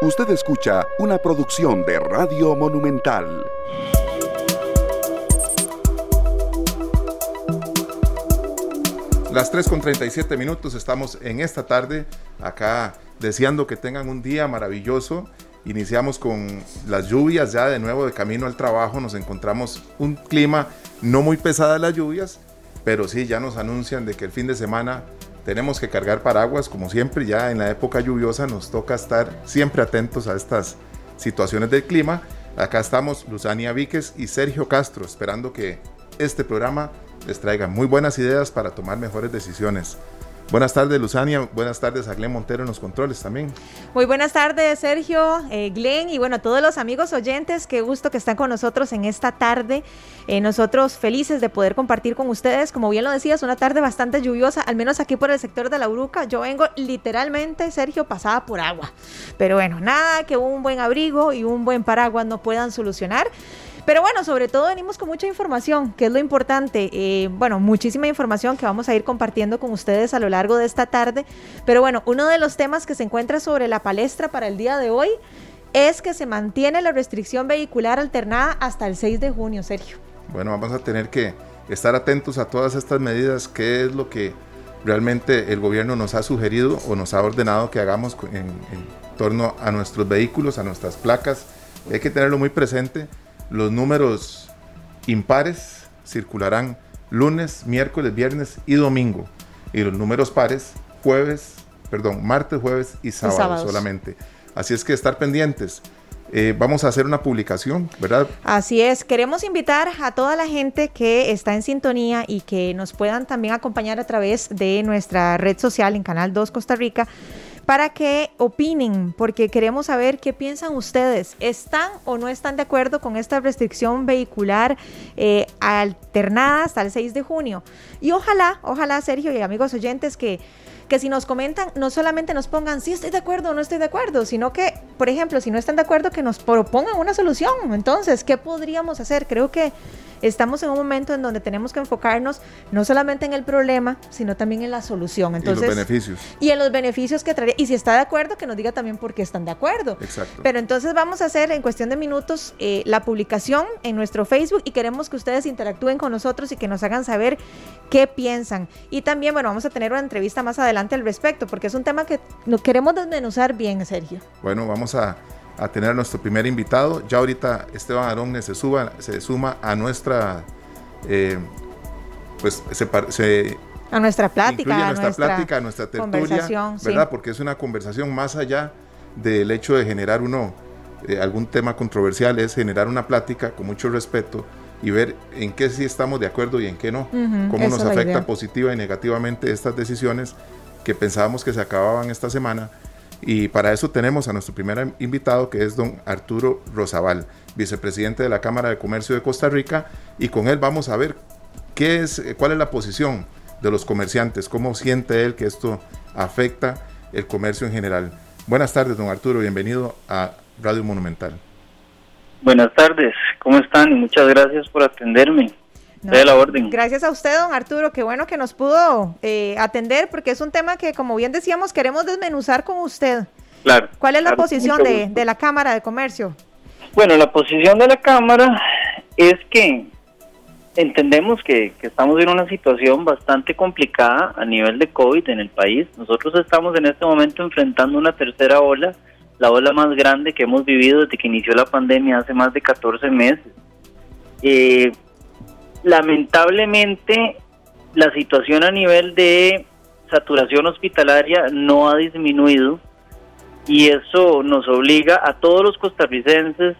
Usted escucha una producción de Radio Monumental. Las 3 con 37 minutos estamos en esta tarde acá deseando que tengan un día maravilloso. Iniciamos con las lluvias ya de nuevo de camino al trabajo. Nos encontramos un clima no muy pesado las lluvias, pero sí ya nos anuncian de que el fin de semana tenemos que cargar paraguas, como siempre, ya en la época lluviosa nos toca estar siempre atentos a estas situaciones del clima. Acá estamos Luzania Víquez y Sergio Castro, esperando que este programa les traiga muy buenas ideas para tomar mejores decisiones. Buenas tardes, Luzania. Buenas tardes a Glenn Montero en los controles también. Muy buenas tardes, Sergio, eh, Glenn y bueno, a todos los amigos oyentes. Qué gusto que están con nosotros en esta tarde. Eh, nosotros felices de poder compartir con ustedes. Como bien lo decías, una tarde bastante lluviosa, al menos aquí por el sector de la Uruca. Yo vengo literalmente, Sergio, pasada por agua. Pero bueno, nada que un buen abrigo y un buen paraguas no puedan solucionar. Pero bueno, sobre todo venimos con mucha información, que es lo importante. Eh, bueno, muchísima información que vamos a ir compartiendo con ustedes a lo largo de esta tarde. Pero bueno, uno de los temas que se encuentra sobre la palestra para el día de hoy es que se mantiene la restricción vehicular alternada hasta el 6 de junio, Sergio. Bueno, vamos a tener que estar atentos a todas estas medidas, qué es lo que realmente el gobierno nos ha sugerido o nos ha ordenado que hagamos en, en torno a nuestros vehículos, a nuestras placas. Hay que tenerlo muy presente los números impares circularán lunes, miércoles, viernes y domingo. Y los números pares, jueves, perdón, martes, jueves y sábado solamente. Así es que estar pendientes. Eh, vamos a hacer una publicación, ¿verdad? Así es, queremos invitar a toda la gente que está en sintonía y que nos puedan también acompañar a través de nuestra red social en Canal 2 Costa Rica para que opinen, porque queremos saber qué piensan ustedes. ¿Están o no están de acuerdo con esta restricción vehicular eh, alternada hasta el 6 de junio? Y ojalá, ojalá, Sergio y amigos oyentes, que que si nos comentan, no solamente nos pongan si estoy de acuerdo o no estoy de acuerdo, sino que, por ejemplo, si no están de acuerdo, que nos propongan una solución. Entonces, ¿qué podríamos hacer? Creo que estamos en un momento en donde tenemos que enfocarnos no solamente en el problema, sino también en la solución. Entonces, y los beneficios. Y en los beneficios que traería. Y si está de acuerdo, que nos diga también por qué están de acuerdo. Exacto. Pero entonces vamos a hacer en cuestión de minutos eh, la publicación en nuestro Facebook y queremos que ustedes interactúen con nosotros y que nos hagan saber qué piensan. Y también, bueno, vamos a tener una entrevista más adelante al respecto, porque es un tema que queremos desmenuzar bien, Sergio. Bueno, vamos a a tener a nuestro primer invitado. Ya ahorita Esteban Aronne se, suba, se suma a nuestra, eh, pues se, a nuestra plática, a nuestra, plática, a nuestra tertulia, ¿verdad? Porque es una conversación más allá del hecho de generar uno eh, algún tema controversial, es generar una plática con mucho respeto y ver en qué sí estamos de acuerdo y en qué no, cómo nos afecta positiva y negativamente estas decisiones que pensábamos que se acababan esta semana y para eso tenemos a nuestro primer invitado, que es don Arturo Rosabal, vicepresidente de la Cámara de Comercio de Costa Rica, y con él vamos a ver qué es, cuál es la posición de los comerciantes, cómo siente él que esto afecta el comercio en general. Buenas tardes, don Arturo, bienvenido a Radio Monumental. Buenas tardes, ¿cómo están? Muchas gracias por atenderme la orden. Gracias a usted, don Arturo. Qué bueno que nos pudo eh, atender, porque es un tema que, como bien decíamos, queremos desmenuzar con usted. Claro. ¿Cuál es la posición de, la Cámara de Comercio? Bueno, la posición de la Cámara es que entendemos que, que, estamos en una situación bastante complicada a nivel de COVID en el país. Nosotros estamos en este momento enfrentando una tercera ola, la ola más grande que hemos vivido desde que inició la pandemia hace más de 14 meses. Eh, lamentablemente la situación a nivel de saturación hospitalaria no ha disminuido y eso nos obliga a todos los costarricenses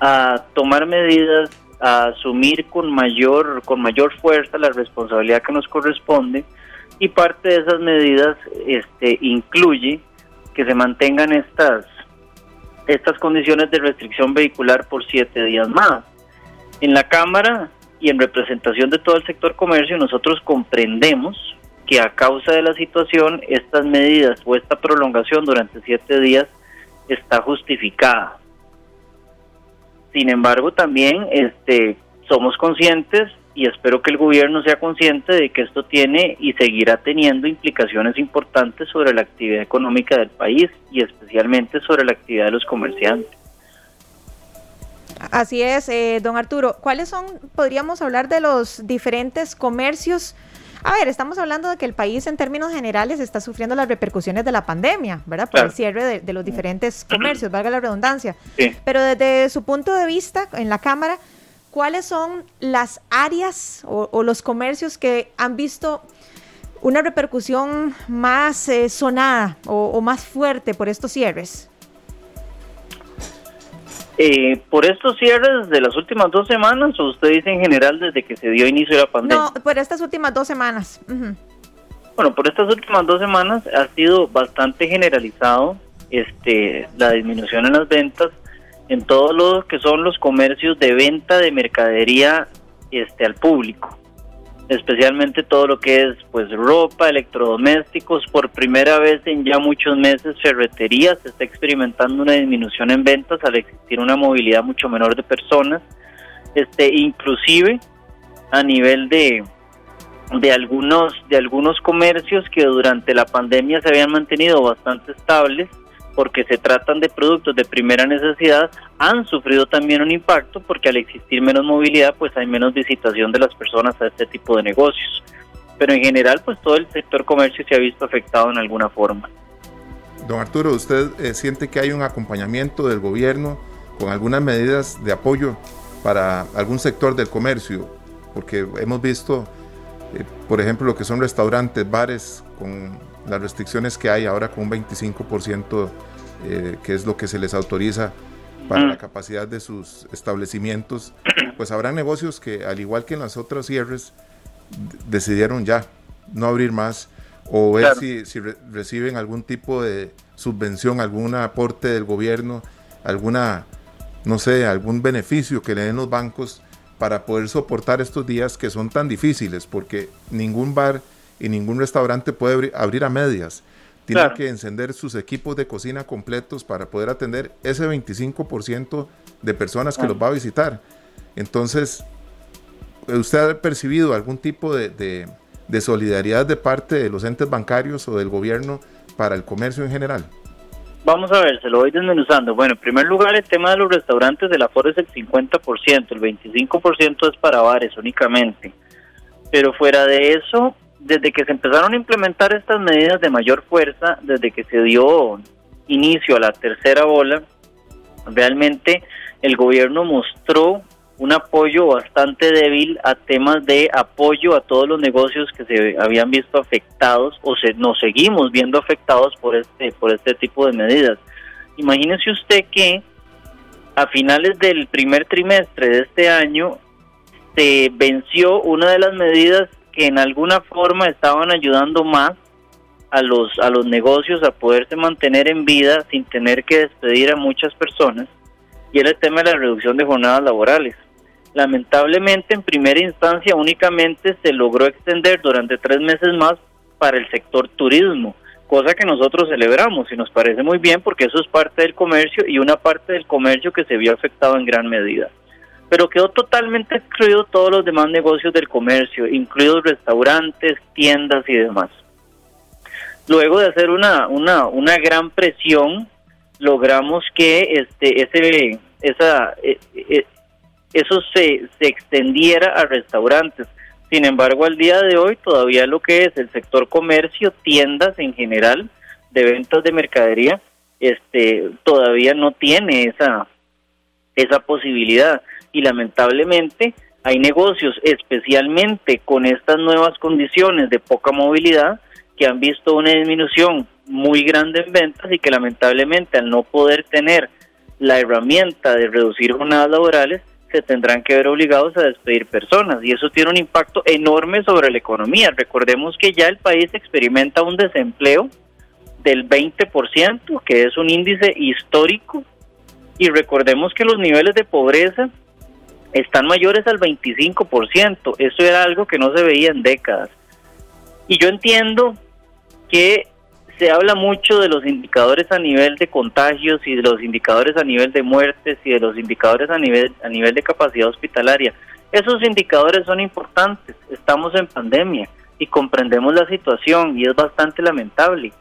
a tomar medidas, a asumir con mayor con mayor fuerza la responsabilidad que nos corresponde y parte de esas medidas este incluye que se mantengan estas estas condiciones de restricción vehicular por siete días más. En la Cámara y en representación de todo el sector comercio nosotros comprendemos que a causa de la situación estas medidas o esta prolongación durante siete días está justificada. Sin embargo, también este, somos conscientes y espero que el gobierno sea consciente de que esto tiene y seguirá teniendo implicaciones importantes sobre la actividad económica del país y especialmente sobre la actividad de los comerciantes. Así es, eh, don Arturo. ¿Cuáles son, podríamos hablar de los diferentes comercios? A ver, estamos hablando de que el país en términos generales está sufriendo las repercusiones de la pandemia, ¿verdad? Por el cierre de, los diferentes comercios, valga la redundancia. Pero desde su punto de vista en la Cámara, ¿cuáles son las áreas o, los comercios que han visto una repercusión más eh, sonada o más fuerte por estos cierres? Eh, por estos cierres de las últimas dos semanas, o usted dice en general desde que se dio inicio a la pandemia? No, por estas últimas dos semanas. Bueno, por estas últimas dos semanas ha sido bastante generalizado este la disminución en las ventas en todos los que son los comercios de venta de mercadería este al público especialmente todo lo que es pues ropa, electrodomésticos, por primera vez en ya muchos meses ferreterías se está experimentando una disminución en ventas al existir una movilidad mucho menor de personas, este inclusive a nivel de de algunos de algunos comercios que durante la pandemia se habían mantenido bastante estables porque se tratan de productos de primera necesidad, han sufrido también un impacto porque al existir menos movilidad, pues hay menos visitación de las personas a este tipo de negocios. Pero en general, pues todo el sector comercio se ha visto afectado en alguna forma. Don Arturo, ¿usted eh, siente que hay un acompañamiento del gobierno con algunas medidas de apoyo para algún sector del comercio? Porque hemos visto, eh, por ejemplo, lo que son restaurantes, bares, con las restricciones que hay ahora con un 25%, eh, que es lo que se les autoriza para la mm. capacidad de sus establecimientos, pues habrá negocios que, al igual que en las otras cierres, decidieron ya no abrir más o ver si, si reciben algún tipo de subvención, algún aporte del gobierno, alguna, no sé, algún beneficio que le den los bancos para poder soportar estos días que son tan difíciles, porque ningún bar y ningún restaurante puede abrir a medias. Tiene que encender sus equipos de cocina completos para poder atender ese 25% de personas que los va a visitar. Entonces, ¿usted ha percibido algún tipo de, de solidaridad de parte de los entes bancarios o del gobierno para el comercio en general? Vamos a ver, se lo voy desmenuzando. Bueno, en primer lugar, el tema de los restaurantes del aforo es el 50%, el 25% es para bares únicamente. Pero fuera de eso, desde que se empezaron a implementar estas medidas de mayor fuerza, desde que se dio inicio a la tercera ola, realmente el gobierno mostró un apoyo bastante débil a temas de apoyo a todos los negocios que se habían visto afectados o se, nos seguimos viendo afectados por este por este tipo de medidas. Imagínese usted que a finales del primer trimestre de este año se venció una de las medidas que en alguna forma estaban ayudando más a los a los negocios a poderse mantener en vida sin tener que despedir a muchas personas y era el tema de la reducción de jornadas laborales. Lamentablemente en primera instancia únicamente se logró extender durante tres meses más para el sector turismo, cosa que nosotros celebramos y nos parece muy bien porque eso es parte del comercio y una parte del comercio que se vio afectado en gran medida pero quedó totalmente excluido todos los demás negocios del comercio, incluidos restaurantes, tiendas y demás. Luego de hacer una, una, una gran presión, logramos que este, ese, esa, e, e, eso se, se extendiera a restaurantes. Sin embargo, al día de hoy todavía lo que es el sector comercio, tiendas en general, de ventas de mercadería, este, todavía no tiene esa, esa posibilidad y lamentablemente hay negocios, especialmente con estas nuevas condiciones de poca movilidad, que han visto una disminución muy grande en ventas y que lamentablemente al no poder tener la herramienta de reducir jornadas laborales, se tendrán que ver obligados a despedir personas y eso tiene un impacto enorme sobre la economía. Recordemos que ya el país experimenta un desempleo del 20%, que es un índice histórico, y recordemos que los niveles de pobreza están mayores al 25%. Eso era algo que no se veía en décadas. Y yo entiendo que se habla mucho de los indicadores a nivel de contagios y de los indicadores a nivel de muertes y de los indicadores a nivel a nivel de capacidad hospitalaria. Esos indicadores son importantes, estamos en pandemia y comprendemos la situación y es bastante lamentable.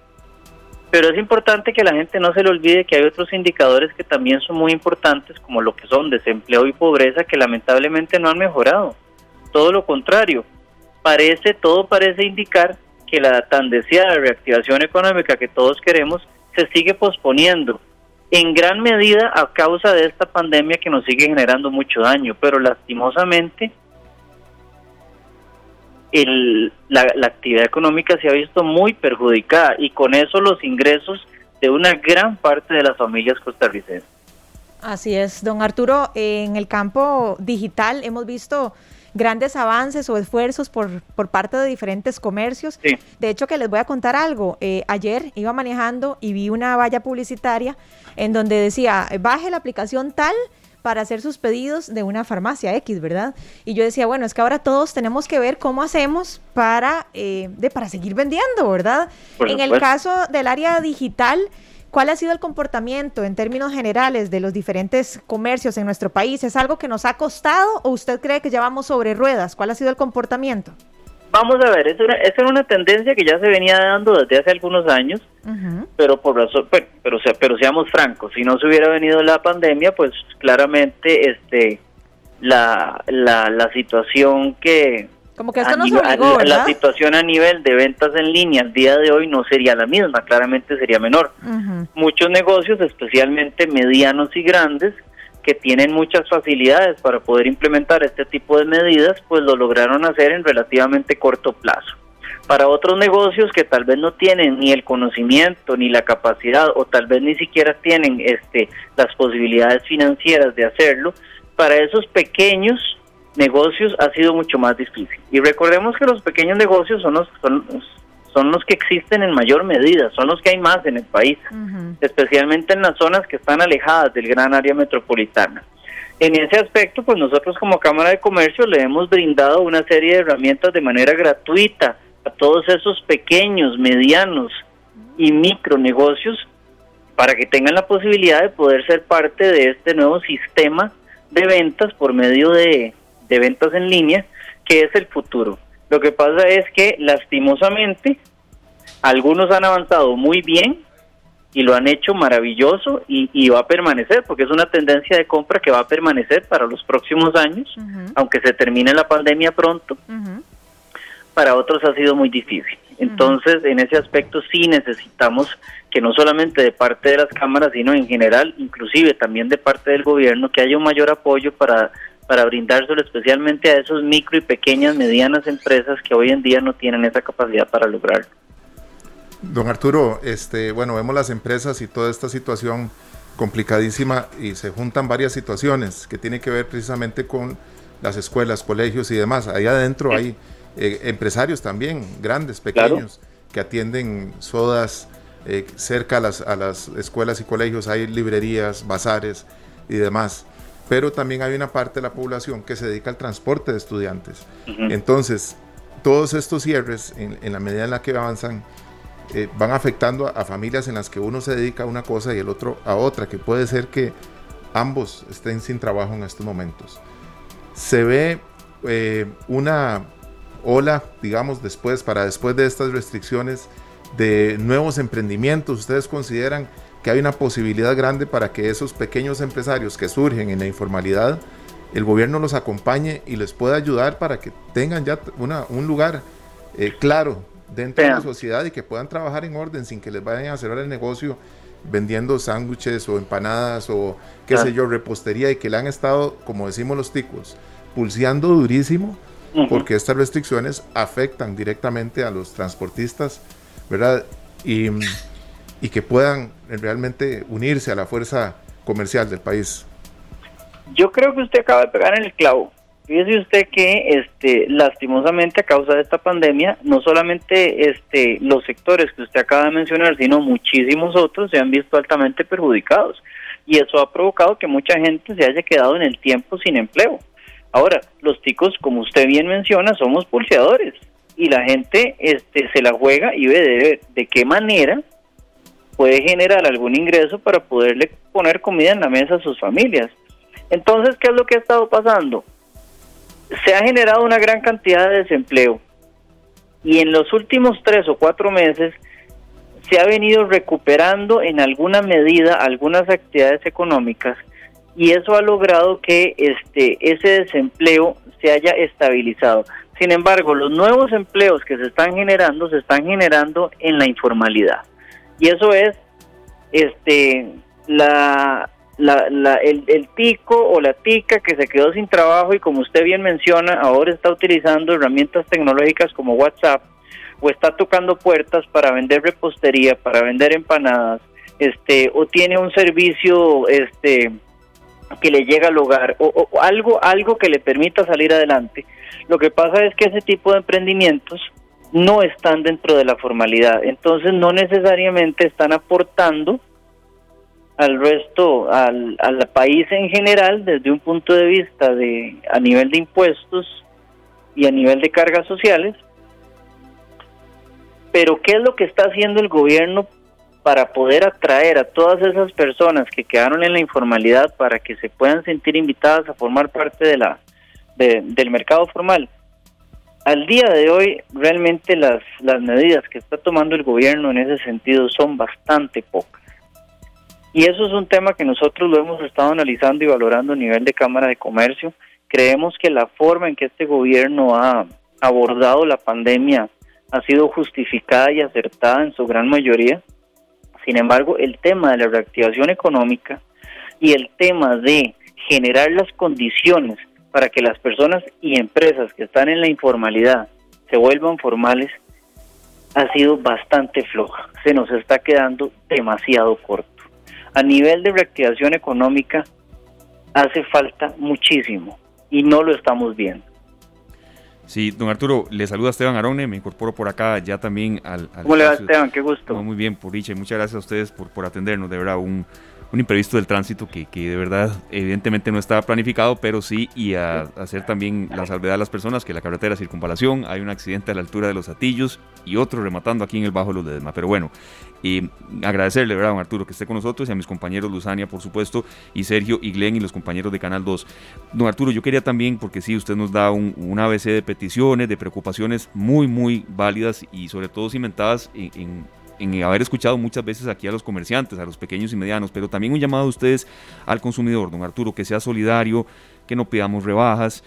Pero es importante que la gente no se le olvide que hay otros indicadores que también son muy importantes, como lo que son desempleo y pobreza, que lamentablemente no han mejorado. Todo lo contrario, parece, todo parece indicar que la tan deseada reactivación económica que todos queremos se sigue posponiendo, en gran medida a causa de esta pandemia que nos sigue generando mucho daño, pero lastimosamente el, la, la actividad económica se ha visto muy perjudicada y con eso los ingresos de una gran parte de las familias costarricenses. Así es, don Arturo, en el campo digital hemos visto grandes avances o esfuerzos por, por parte de diferentes comercios. De hecho, que les voy a contar algo. Eh, ayer iba manejando y vi una valla publicitaria en donde decía, baje la aplicación tal para hacer sus pedidos de una farmacia X, ¿verdad? Y yo decía, bueno, es que ahora todos tenemos que ver cómo hacemos para, eh, de, para seguir vendiendo, ¿verdad? en el caso del área digital, ¿Cuál ha sido el comportamiento en términos generales de los diferentes comercios en nuestro país? ¿Es algo que nos ha costado o usted cree que ya vamos sobre ruedas? ¿Cuál ha sido el comportamiento? Vamos a ver, esa es una tendencia que ya se venía dando desde hace algunos años, pero por razón, pero, pero, pero seamos francos, si no se hubiera venido la pandemia, pues claramente este la, la, la situación que, como que esto nos obligó, ¿verdad? La situación a nivel de ventas en línea al día de hoy no sería la misma, claramente sería menor. Muchos negocios, especialmente medianos y grandes, que tienen muchas facilidades para poder implementar este tipo de medidas, pues lo lograron hacer en relativamente corto plazo. Para otros negocios que tal vez no tienen ni el conocimiento ni la capacidad o tal vez ni siquiera tienen este las posibilidades financieras de hacerlo, para esos pequeños negocios ha sido mucho más difícil. Y recordemos que los pequeños negocios son los, son, los que existen en mayor medida, son los que hay más en el país, especialmente en las zonas que están alejadas del gran área metropolitana. En ese aspecto, pues nosotros como Cámara de Comercio le hemos brindado una serie de herramientas de manera gratuita a todos esos pequeños, medianos y micronegocios para que tengan la posibilidad de poder ser parte de este nuevo sistema de ventas por medio de, de ventas en línea, que es el futuro. Lo que pasa es que lastimosamente algunos han avanzado muy bien y lo han hecho maravilloso y, va a permanecer porque es una tendencia de compra que va a permanecer para los próximos años, aunque se termine la pandemia pronto. Para otros ha sido muy difícil. Entonces, en ese aspecto sí necesitamos que no solamente de parte de las cámaras, sino en general, inclusive también de parte del gobierno, que haya un mayor apoyo para para brindárselo especialmente a esos micro y pequeñas, medianas empresas que hoy en día no tienen esa capacidad para lograrlo. Don Arturo, este, bueno, vemos las empresas y toda esta situación complicadísima y se juntan varias situaciones que tienen que ver precisamente con las escuelas, colegios y demás. Ahí adentro hay eh, empresarios también, grandes, pequeños, que atienden sodas. Eh, cerca a las, a las escuelas y colegios hay librerías, bazares y demás pero también hay una parte de la población que se dedica al transporte de estudiantes. Entonces, todos estos cierres, en, la medida en la que avanzan, eh, van afectando a, familias en las que uno se dedica a una cosa y el otro a otra, que puede ser que ambos estén sin trabajo en estos momentos. Se ve eh, una ola, digamos, después, para después de estas restricciones, de nuevos emprendimientos. ¿Ustedes consideran que hay una posibilidad grande para que esos pequeños empresarios que surgen en la informalidad, el gobierno los acompañe y les pueda ayudar para que tengan ya una, un lugar eh, claro dentro de la sociedad y que puedan trabajar en orden sin que les vayan a cerrar el negocio vendiendo sándwiches o empanadas o qué sé yo, repostería y que le han estado, como decimos los ticos, pulseando durísimo porque estas restricciones afectan directamente a los transportistas, ¿verdad? Y y que puedan realmente unirse a la fuerza comercial del país. Yo creo que usted acaba de pegar en el clavo. Fíjese usted que este lastimosamente a causa de esta pandemia, no solamente este los sectores que usted acaba de mencionar, sino muchísimos otros se han visto altamente perjudicados y eso ha provocado que mucha gente se haya quedado en el tiempo sin empleo. Ahora, los ticos, como usted bien menciona, somos pulseadores y la gente este se la juega y ve de, de qué manera puede generar algún ingreso para poderle poner comida en la mesa a sus familias. Entonces, ¿qué es lo que ha estado pasando? se ha generado una gran cantidad de desempleo y en los últimos tres o cuatro meses se ha venido recuperando en alguna medida algunas actividades económicas y eso ha logrado que este ese desempleo se haya estabilizado. Sin embargo, los nuevos empleos que se están generando se están generando en la informalidad. Y eso es este la, la, el, el tico o la tica que se quedó sin trabajo y como usted bien menciona, ahora está utilizando herramientas tecnológicas como WhatsApp o está tocando puertas para vender repostería, para vender empanadas, este, o tiene un servicio este que le llega al hogar o, algo algo que le permita salir adelante. Lo que pasa es que ese tipo de emprendimientos no están dentro de la formalidad, entonces no necesariamente están aportando al resto, al, al país en general, desde un punto de vista de a nivel de impuestos y a nivel de cargas sociales, pero ¿qué es lo que está haciendo el gobierno para poder atraer a todas esas personas que quedaron en la informalidad para que se puedan sentir invitadas a formar parte de la del mercado formal? Al día de hoy, realmente las, las medidas que está tomando el gobierno en ese sentido son bastante pocas. Y eso es un tema que nosotros lo hemos estado analizando y valorando a nivel de Cámara de Comercio. Creemos que la forma en que este gobierno ha abordado la pandemia ha sido justificada y acertada en su gran mayoría. Sin embargo, el tema de la reactivación económica y el tema de generar las condiciones para que las personas y empresas que están en la informalidad se vuelvan formales ha sido bastante floja. Se nos está quedando demasiado corto. A nivel de reactivación económica hace falta muchísimo y no lo estamos viendo. Sí, don Arturo, le saluda Esteban Arone, me incorporo por acá ya también al... ¿Cómo le va Esteban? Qué gusto. muy bien, por dicha, muchas gracias a ustedes por, por atendernos, de verdad, un, un imprevisto del tránsito que, que, de verdad evidentemente no estaba planificado, pero sí, y a, hacer también la salvedad a las personas que la carretera circunvalación, hay un accidente a la altura de los Atillos y otro rematando aquí en el Bajo de los Ledesma. Pero bueno, y agradecerle, ¿verdad, don Arturo, que esté con nosotros y a mis compañeros Luzania, por supuesto, y Sergio y Glenn y los compañeros de Canal 2. Don Arturo, yo quería también, porque sí, usted nos da un, un ABC de peticiones, de preocupaciones muy, muy válidas y sobre todo cimentadas en en haber escuchado muchas veces aquí a los comerciantes, a los pequeños y medianos, pero también un llamado a ustedes al consumidor, don Arturo, que sea solidario, que no pidamos rebajas.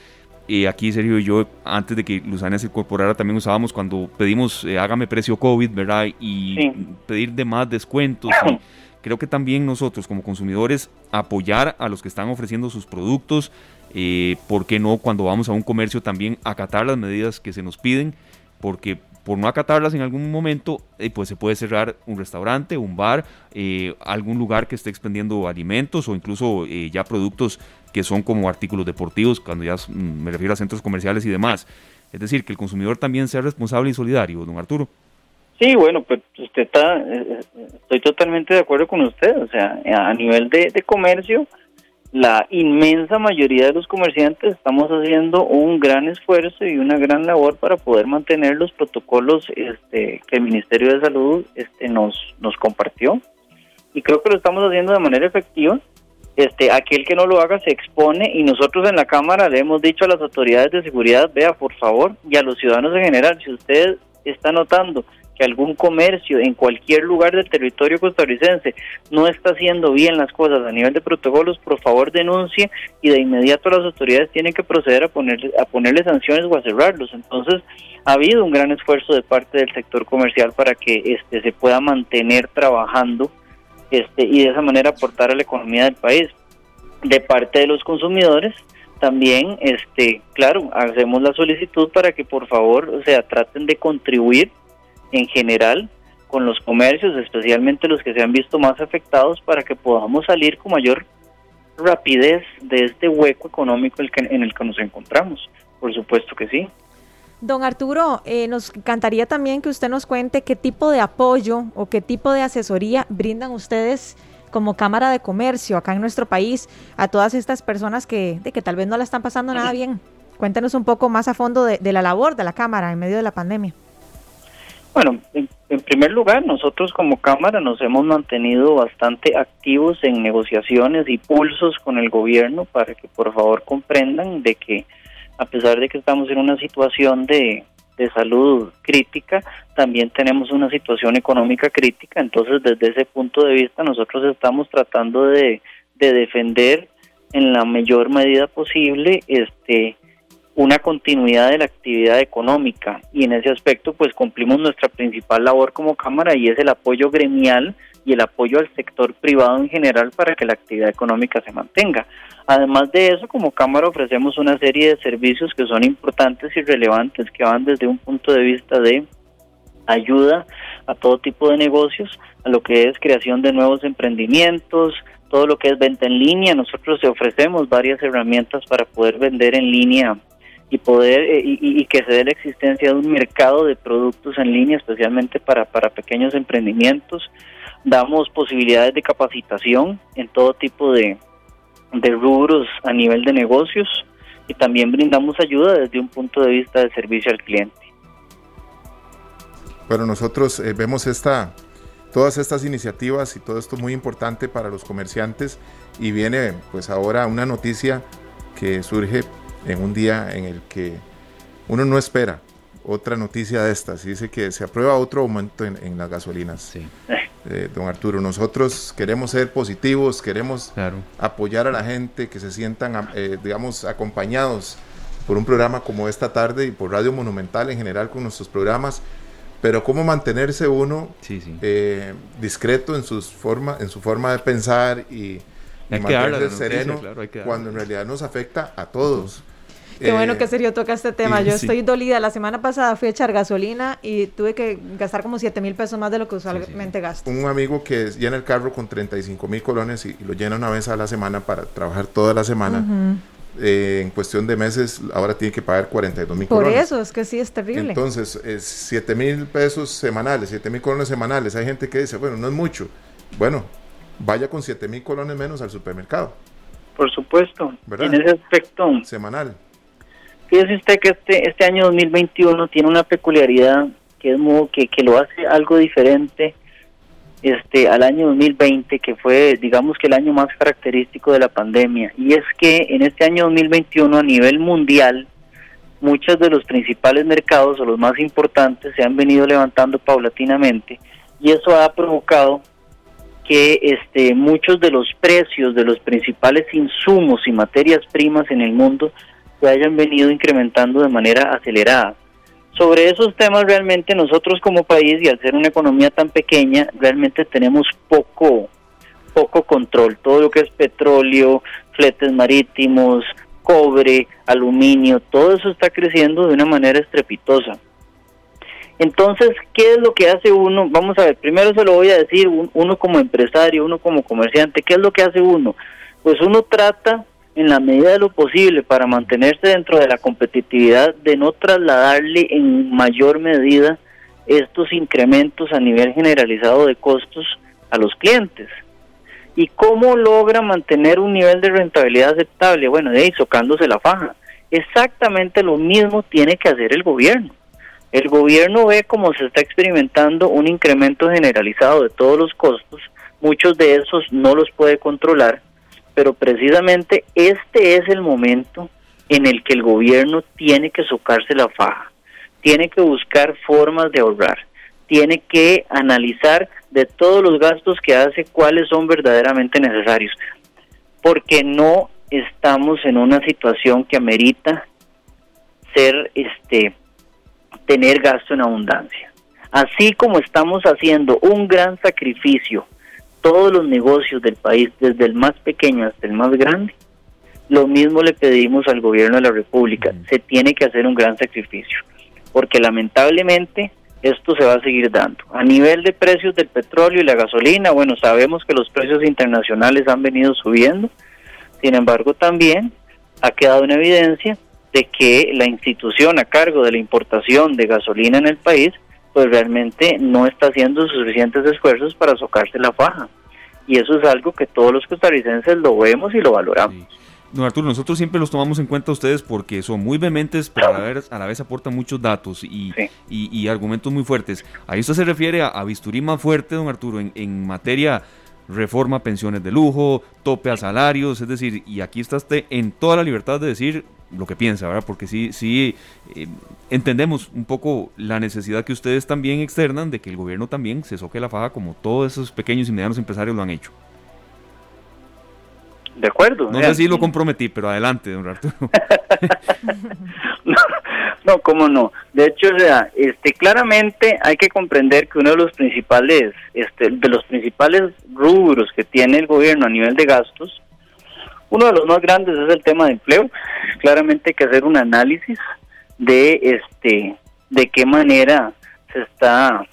Eh, aquí Sergio y yo, antes de que Luzania se incorporara, también usábamos cuando pedimos eh, hágame precio COVID, ¿verdad? Y pedir de más descuentos. creo que también nosotros como consumidores apoyar a los que están ofreciendo sus productos, eh, ¿por qué no cuando vamos a un comercio también acatar las medidas que se nos piden? Porque por no acatarlas en algún momento, eh, pues se puede cerrar un restaurante, un bar, eh, algún lugar que esté expendiendo alimentos o incluso eh, ya productos que son como artículos deportivos, cuando ya mm, me refiero a centros comerciales y demás. Es decir, que el consumidor también sea responsable y solidario, don Arturo. Sí, bueno, pues usted está, estoy totalmente de acuerdo con usted, o sea, a nivel de comercio, la inmensa mayoría de los comerciantes estamos haciendo un gran esfuerzo y una gran labor para poder mantener los protocolos este, que el Ministerio de Salud este, nos, compartió. Y creo que lo estamos haciendo de manera efectiva. Este, aquel que no lo haga se expone y nosotros en la Cámara le hemos dicho a las autoridades de seguridad, vea por favor, y a los ciudadanos en general, si usted está notando que algún comercio en cualquier lugar del territorio costarricense no está haciendo bien las cosas a nivel de protocolos, por favor denuncie y de inmediato las autoridades tienen que proceder a ponerle, a ponerle sanciones o a cerrarlos. Entonces, ha habido un gran esfuerzo de parte del sector comercial para que este se pueda mantener trabajando este y de esa manera aportar a la economía del país. De parte de los consumidores, también este claro hacemos la solicitud para que por favor o sea traten de contribuir en general con los comercios, especialmente los que se han visto más afectados, para que podamos salir con mayor rapidez de este hueco económico en el que nos encontramos. Por supuesto que sí. Don Arturo, eh, nos encantaría también que usted nos cuente qué tipo de apoyo o qué tipo de asesoría brindan ustedes como Cámara de Comercio acá en nuestro país a todas estas personas que, de que tal vez no la están pasando nada bien. Cuéntenos un poco más a fondo de la labor de la Cámara en medio de la pandemia. Bueno, en, primer lugar, nosotros como Cámara nos hemos mantenido bastante activos en negociaciones y pulsos con el gobierno para que por favor comprendan de que a pesar de que estamos en una situación de, de salud crítica, también tenemos una situación económica crítica, entonces desde ese punto de vista nosotros estamos tratando de, de defender en la mayor medida posible este una continuidad de la actividad económica y en ese aspecto pues cumplimos nuestra principal labor como Cámara y es el apoyo gremial y el apoyo al sector privado en general para que la actividad económica se mantenga. Además de eso, como Cámara ofrecemos una serie de servicios que son importantes y relevantes que van desde un punto de vista de ayuda a todo tipo de negocios, a lo que es creación de nuevos emprendimientos, todo lo que es venta en línea. Nosotros ofrecemos varias herramientas para poder vender en línea y poder eh, y, que se dé la existencia de un mercado de productos en línea, especialmente para, para pequeños emprendimientos. Damos posibilidades de capacitación en todo tipo de, de rubros a nivel de negocios y también brindamos ayuda desde un punto de vista de servicio al cliente. Bueno, nosotros eh, vemos esta, todas estas iniciativas y todo esto muy importante para los comerciantes y viene pues ahora una noticia que surge en un día en el que uno no espera otra noticia de estas. Dice que se aprueba otro aumento en, las gasolinas. Sí. Eh, don Arturo, nosotros queremos ser positivos, queremos apoyar a la gente, que se sientan, eh, digamos, acompañados por un programa como esta tarde y por Radio Monumental en general con nuestros programas. Pero cómo mantenerse uno eh, discreto en, sus forma, en su forma de pensar y, mantenerse sereno cuando en realidad nos afecta a todos. Qué bueno que Sergio toca este tema. Yo estoy dolida. La semana pasada fui a echar gasolina y tuve que gastar como 7 mil pesos más de lo que usualmente gasto. Un amigo que llena el carro con 35 mil colones y, lo llena una vez a la semana para trabajar toda la semana. Eh, en cuestión de meses, ahora tiene que pagar 42 mil colones. Por eso, es que sí, es terrible. Entonces, 7 mil pesos semanales, 7 mil colones semanales. Hay gente que dice, bueno, no es mucho. Bueno, vaya con 7 mil colones menos al supermercado. Por supuesto. En ese aspecto. Semanal. Fíjese usted que este, este año 2021 tiene una peculiaridad que es que, que lo hace algo diferente este al año 2020 que fue digamos que el año más característico de la pandemia. Y es que en este año 2021 a nivel mundial muchos de los principales mercados o los más importantes se han venido levantando paulatinamente. Y eso ha provocado que este muchos de los precios de los principales insumos y materias primas en el mundo hayan venido incrementando de manera acelerada. Sobre esos temas realmente nosotros como país y al ser una economía tan pequeña realmente tenemos poco poco control. Todo lo que es petróleo, fletes marítimos, cobre, aluminio, todo eso está creciendo de una manera estrepitosa. Entonces, ¿qué es lo que hace uno? Vamos a ver, primero se lo voy a decir, uno como empresario, uno como comerciante, ¿qué es lo que hace uno? Pues uno trata en la medida de lo posible para mantenerse dentro de la competitividad, de no trasladarle en mayor medida estos incrementos a nivel generalizado de costos a los clientes. ¿Y cómo logra mantener un nivel de rentabilidad aceptable? Bueno, de ahí socándose la faja. Exactamente lo mismo tiene que hacer el gobierno. El gobierno ve cómo se está experimentando un incremento generalizado de todos los costos, muchos de esos no los puede controlar pero precisamente este es el momento en el que el gobierno tiene que socarse la faja, tiene que buscar formas de ahorrar, tiene que analizar de todos los gastos que hace cuáles son verdaderamente necesarios, porque no estamos en una situación que amerita ser este tener gasto en abundancia. Así como estamos haciendo un gran sacrificio todos los negocios del país, desde el más pequeño hasta el más grande, lo mismo le pedimos al gobierno de la República. Se tiene que hacer un gran sacrificio, porque lamentablemente esto se va a seguir dando. A nivel de precios del petróleo y la gasolina, bueno, sabemos que los precios internacionales han venido subiendo, sin embargo también ha quedado en evidencia de que la institución a cargo de la importación de gasolina en el país pues realmente no está haciendo suficientes esfuerzos para socarse la faja. Y eso es algo que todos los costarricenses lo vemos y lo valoramos. Don Arturo, nosotros siempre los tomamos en cuenta ustedes porque son muy vehementes, pero a la vez, a la vez aportan muchos datos y, y, argumentos muy fuertes. Ahí usted se refiere a, a bisturí más fuerte, don Arturo, en, en materia reforma pensiones de lujo, tope a salarios, es decir, y aquí está usted en toda la libertad de decir lo que piensa, ¿verdad? Porque sí, sí eh, entendemos un poco la necesidad que ustedes también externan de que el gobierno también se soque la faja como todos esos pequeños y medianos empresarios lo han hecho. De acuerdo. No sé si lo comprometí, pero adelante, don Arturo. no, cómo no. De hecho, o sea, este, claramente hay que comprender que uno de los principales, este, de los principales rubros que tiene el gobierno a nivel de gastos, uno de los más grandes es el tema de empleo. Claramente hay que hacer un análisis de, este, de qué manera se está,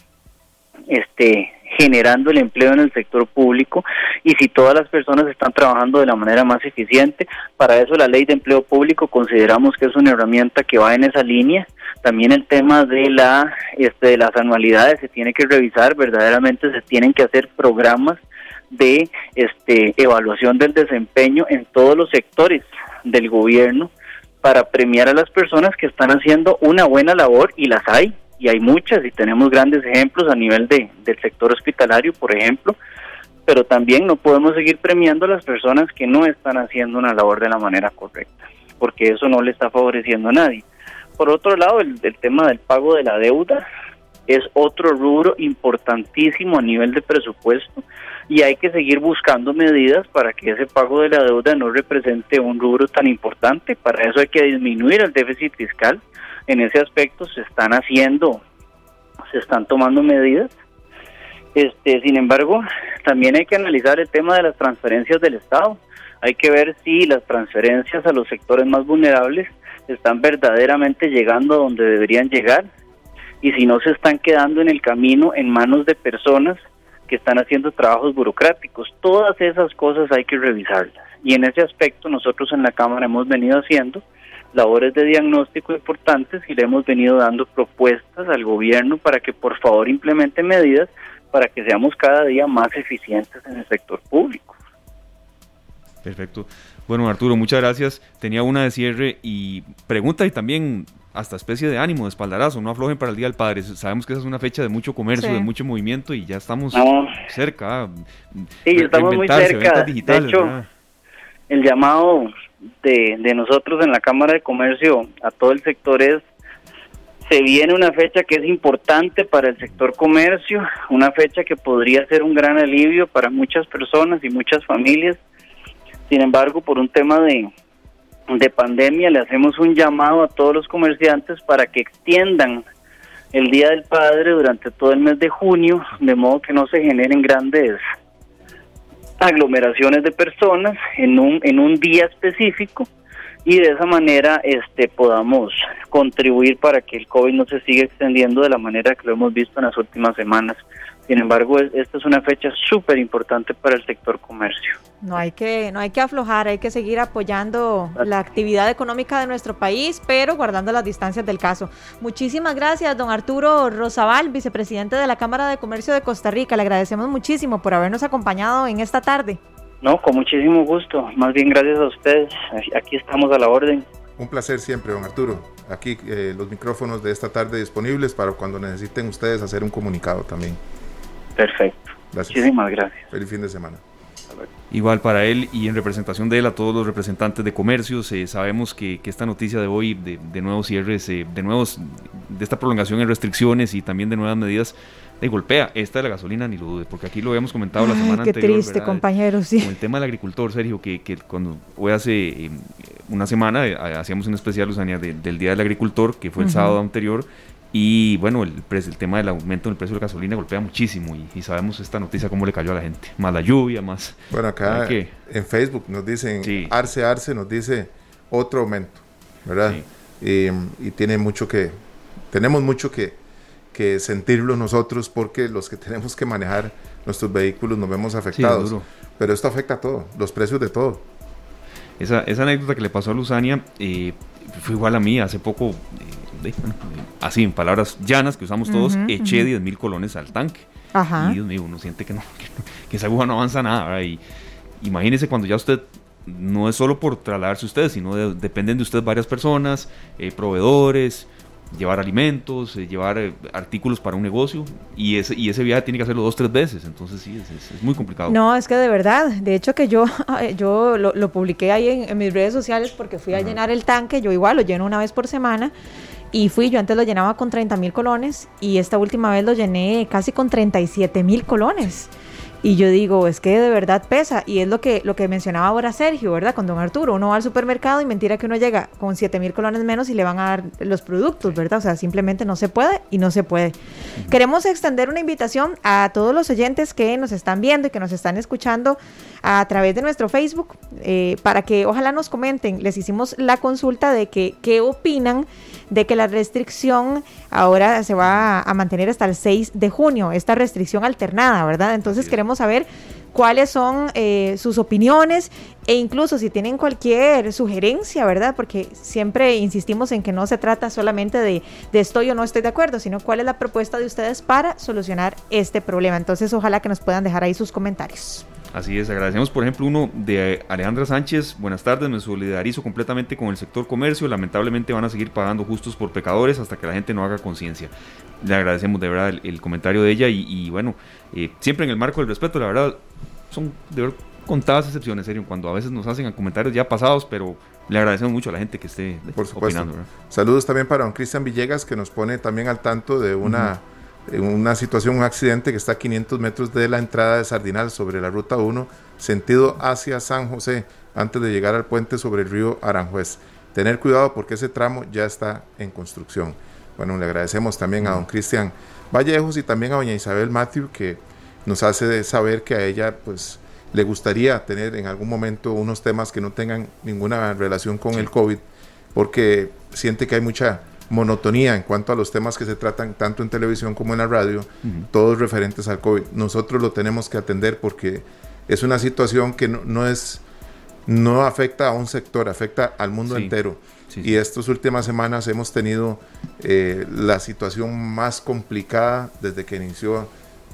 este, generando el empleo en el sector público y si todas las personas están trabajando de la manera más eficiente. Para eso la ley de empleo público consideramos que es una herramienta que va en esa línea. También el tema de la este, de las anualidades se tiene que revisar, verdaderamente se tienen que hacer programas de este evaluación del desempeño en todos los sectores del gobierno para premiar a las personas que están haciendo una buena labor y las hay y hay muchas y tenemos grandes ejemplos a nivel de, del sector hospitalario, por ejemplo, pero también no podemos seguir premiando a las personas que no están haciendo una labor de la manera correcta, porque eso no le está favoreciendo a nadie. Por otro lado, el, el tema del pago de la deuda es otro rubro importantísimo a nivel de presupuesto y hay que seguir buscando medidas para que ese pago de la deuda no represente un rubro tan importante. Para eso hay que disminuir el déficit fiscal en ese aspecto se están haciendo, se están tomando medidas. Este, sin embargo, también hay que analizar el tema de las transferencias del Estado. Hay que ver si las transferencias a los sectores más vulnerables están verdaderamente llegando a donde deberían llegar y si no se están quedando en el camino en manos de personas que están haciendo trabajos burocráticos. Todas esas cosas hay que revisarlas. Y en ese aspecto nosotros en la Cámara hemos venido haciendo labores de diagnóstico importantes y le hemos venido dando propuestas al gobierno para que por favor implemente medidas para que seamos cada día más eficientes en el sector público. Perfecto. Bueno, Arturo, muchas gracias. Tenía una de cierre y pregunta y también hasta especie de ánimo, de espaldarazo, no aflojen para el Día del Padre. Sabemos que esa es una fecha de mucho comercio, de mucho movimiento y ya estamos cerca. Sí, estamos muy cerca. de hecho, el llamado de, de nosotros en la Cámara de Comercio a todo el sector es se viene una fecha que es importante para el sector comercio, una fecha que podría ser un gran alivio para muchas personas y muchas familias. Sin embargo, por un tema de, de pandemia, le hacemos un llamado a todos los comerciantes para que extiendan el Día del Padre durante todo el mes de junio, de modo que no se generen grandes aglomeraciones de personas en un, en un día específico y de esa manera este podamos contribuir para que el COVID no se siga extendiendo de la manera que lo hemos visto en las últimas semanas. Sin embargo, esta es una fecha súper importante para el sector comercio. No hay que no hay que aflojar, hay que seguir apoyando la actividad económica de nuestro país, pero guardando las distancias del caso. Muchísimas gracias, don Arturo Rosabal, vicepresidente de la Cámara de Comercio de Costa Rica. Le agradecemos muchísimo por habernos acompañado en esta tarde. No, con muchísimo gusto. Más bien gracias a ustedes. Aquí estamos a la orden. Un placer siempre, don Arturo. Aquí eh, los micrófonos de esta tarde disponibles para cuando necesiten ustedes hacer un comunicado también. Perfecto. Muchísimas gracias. Feliz fin de semana. Igual para él y en representación de él a todos los representantes de comercios, eh, sabemos que, esta noticia de hoy, de, de nuevos cierres, eh, de nuevos, de esta prolongación en restricciones y también de nuevas medidas, de golpea. Esta de la gasolina, ni lo dude, porque aquí lo habíamos comentado la semana qué anterior. Qué triste, compañero, sí. Con el tema del agricultor, Sergio, que, que cuando hoy hace eh, una semana hacíamos un especial, Usania, del Día del Agricultor, que fue el sábado anterior, y bueno, el, el tema del aumento del precio de la gasolina golpea muchísimo y, sabemos esta noticia cómo le cayó a la gente. Más la lluvia, más... Bueno, acá en Facebook nos dicen, Arce Arce nos dice otro aumento, ¿verdad? Y, tiene mucho que, tenemos mucho que, que sentirlo nosotros porque los que tenemos que manejar nuestros vehículos nos vemos afectados. Pero esto afecta a todo, los precios de todo. Esa, esa anécdota que le pasó a Luzania eh, fue igual a mí hace poco. Eh, así en palabras llanas que usamos todos, eché 10 mil colones al tanque. Y Dios mío, uno siente que, no, que, esa aguja no avanza nada. Y imagínese cuando ya usted no es solo por trasladarse usted, sino dependen de usted varias personas, eh, proveedores, llevar alimentos, eh, llevar eh, artículos para un negocio y ese, y ese viaje tiene que hacerlo dos, tres veces, entonces sí, es, muy complicado. No, es que de verdad, de hecho que yo, yo lo, publiqué ahí en, mis redes sociales porque fui a llenar el tanque, yo igual lo lleno una vez por semana y fui, yo antes lo llenaba con 30 mil colones y esta última vez lo llené casi con 37 mil colones. Y yo digo, es que de verdad pesa. Y es lo que, lo que mencionaba ahora Sergio, ¿verdad? Con don Arturo, uno va al supermercado y mentira que uno llega con 7 mil colones menos y le van a dar los productos, ¿verdad? O sea, simplemente no se puede y no se puede. Queremos extender una invitación a todos los oyentes que nos están viendo y que nos están escuchando a través de nuestro Facebook eh, para que ojalá nos comenten. Les hicimos la consulta de que qué opinan de que la restricción ahora se va a mantener hasta el 6 de junio, esta restricción alternada, ¿verdad? Entonces queremos saber cuáles son eh, sus opiniones e incluso si tienen cualquier sugerencia, ¿verdad? Porque siempre insistimos en que no se trata solamente de, de, estoy o no estoy de acuerdo, sino cuál es la propuesta de ustedes para solucionar este problema. Entonces ojalá que nos puedan dejar ahí sus comentarios. Así es, agradecemos por ejemplo uno de Alejandra Sánchez, buenas tardes, me solidarizo completamente con el sector comercio, lamentablemente van a seguir pagando justos por pecadores hasta que la gente no haga conciencia. Le agradecemos de verdad el, comentario de ella y, bueno, eh, siempre en el marco del respeto, la verdad, son de verdad contadas excepciones, serio, cuando a veces nos hacen comentarios ya pasados, pero le agradecemos mucho a la gente que esté por opinando. Saludos también para don Cristian Villegas, que nos pone también al tanto de una en una situación, un accidente que está a 500 metros de la entrada de Sardinal sobre la ruta 1, sentido hacia San José, antes de llegar al puente sobre el río Aranjuez. Tener cuidado porque ese tramo ya está en construcción. Bueno, le agradecemos también a don Cristian Vallejos y también a doña Isabel Matthew que nos hace saber que a ella pues le gustaría tener en algún momento unos temas que no tengan ninguna relación con el COVID porque siente que hay mucha monotonía en cuanto a los temas que se tratan tanto en televisión como en la radio, todos referentes al COVID. Nosotros lo tenemos que atender porque es una situación que no, es no afecta a un sector, afecta al mundo entero. Y estas últimas semanas hemos tenido eh, la situación más complicada desde que inició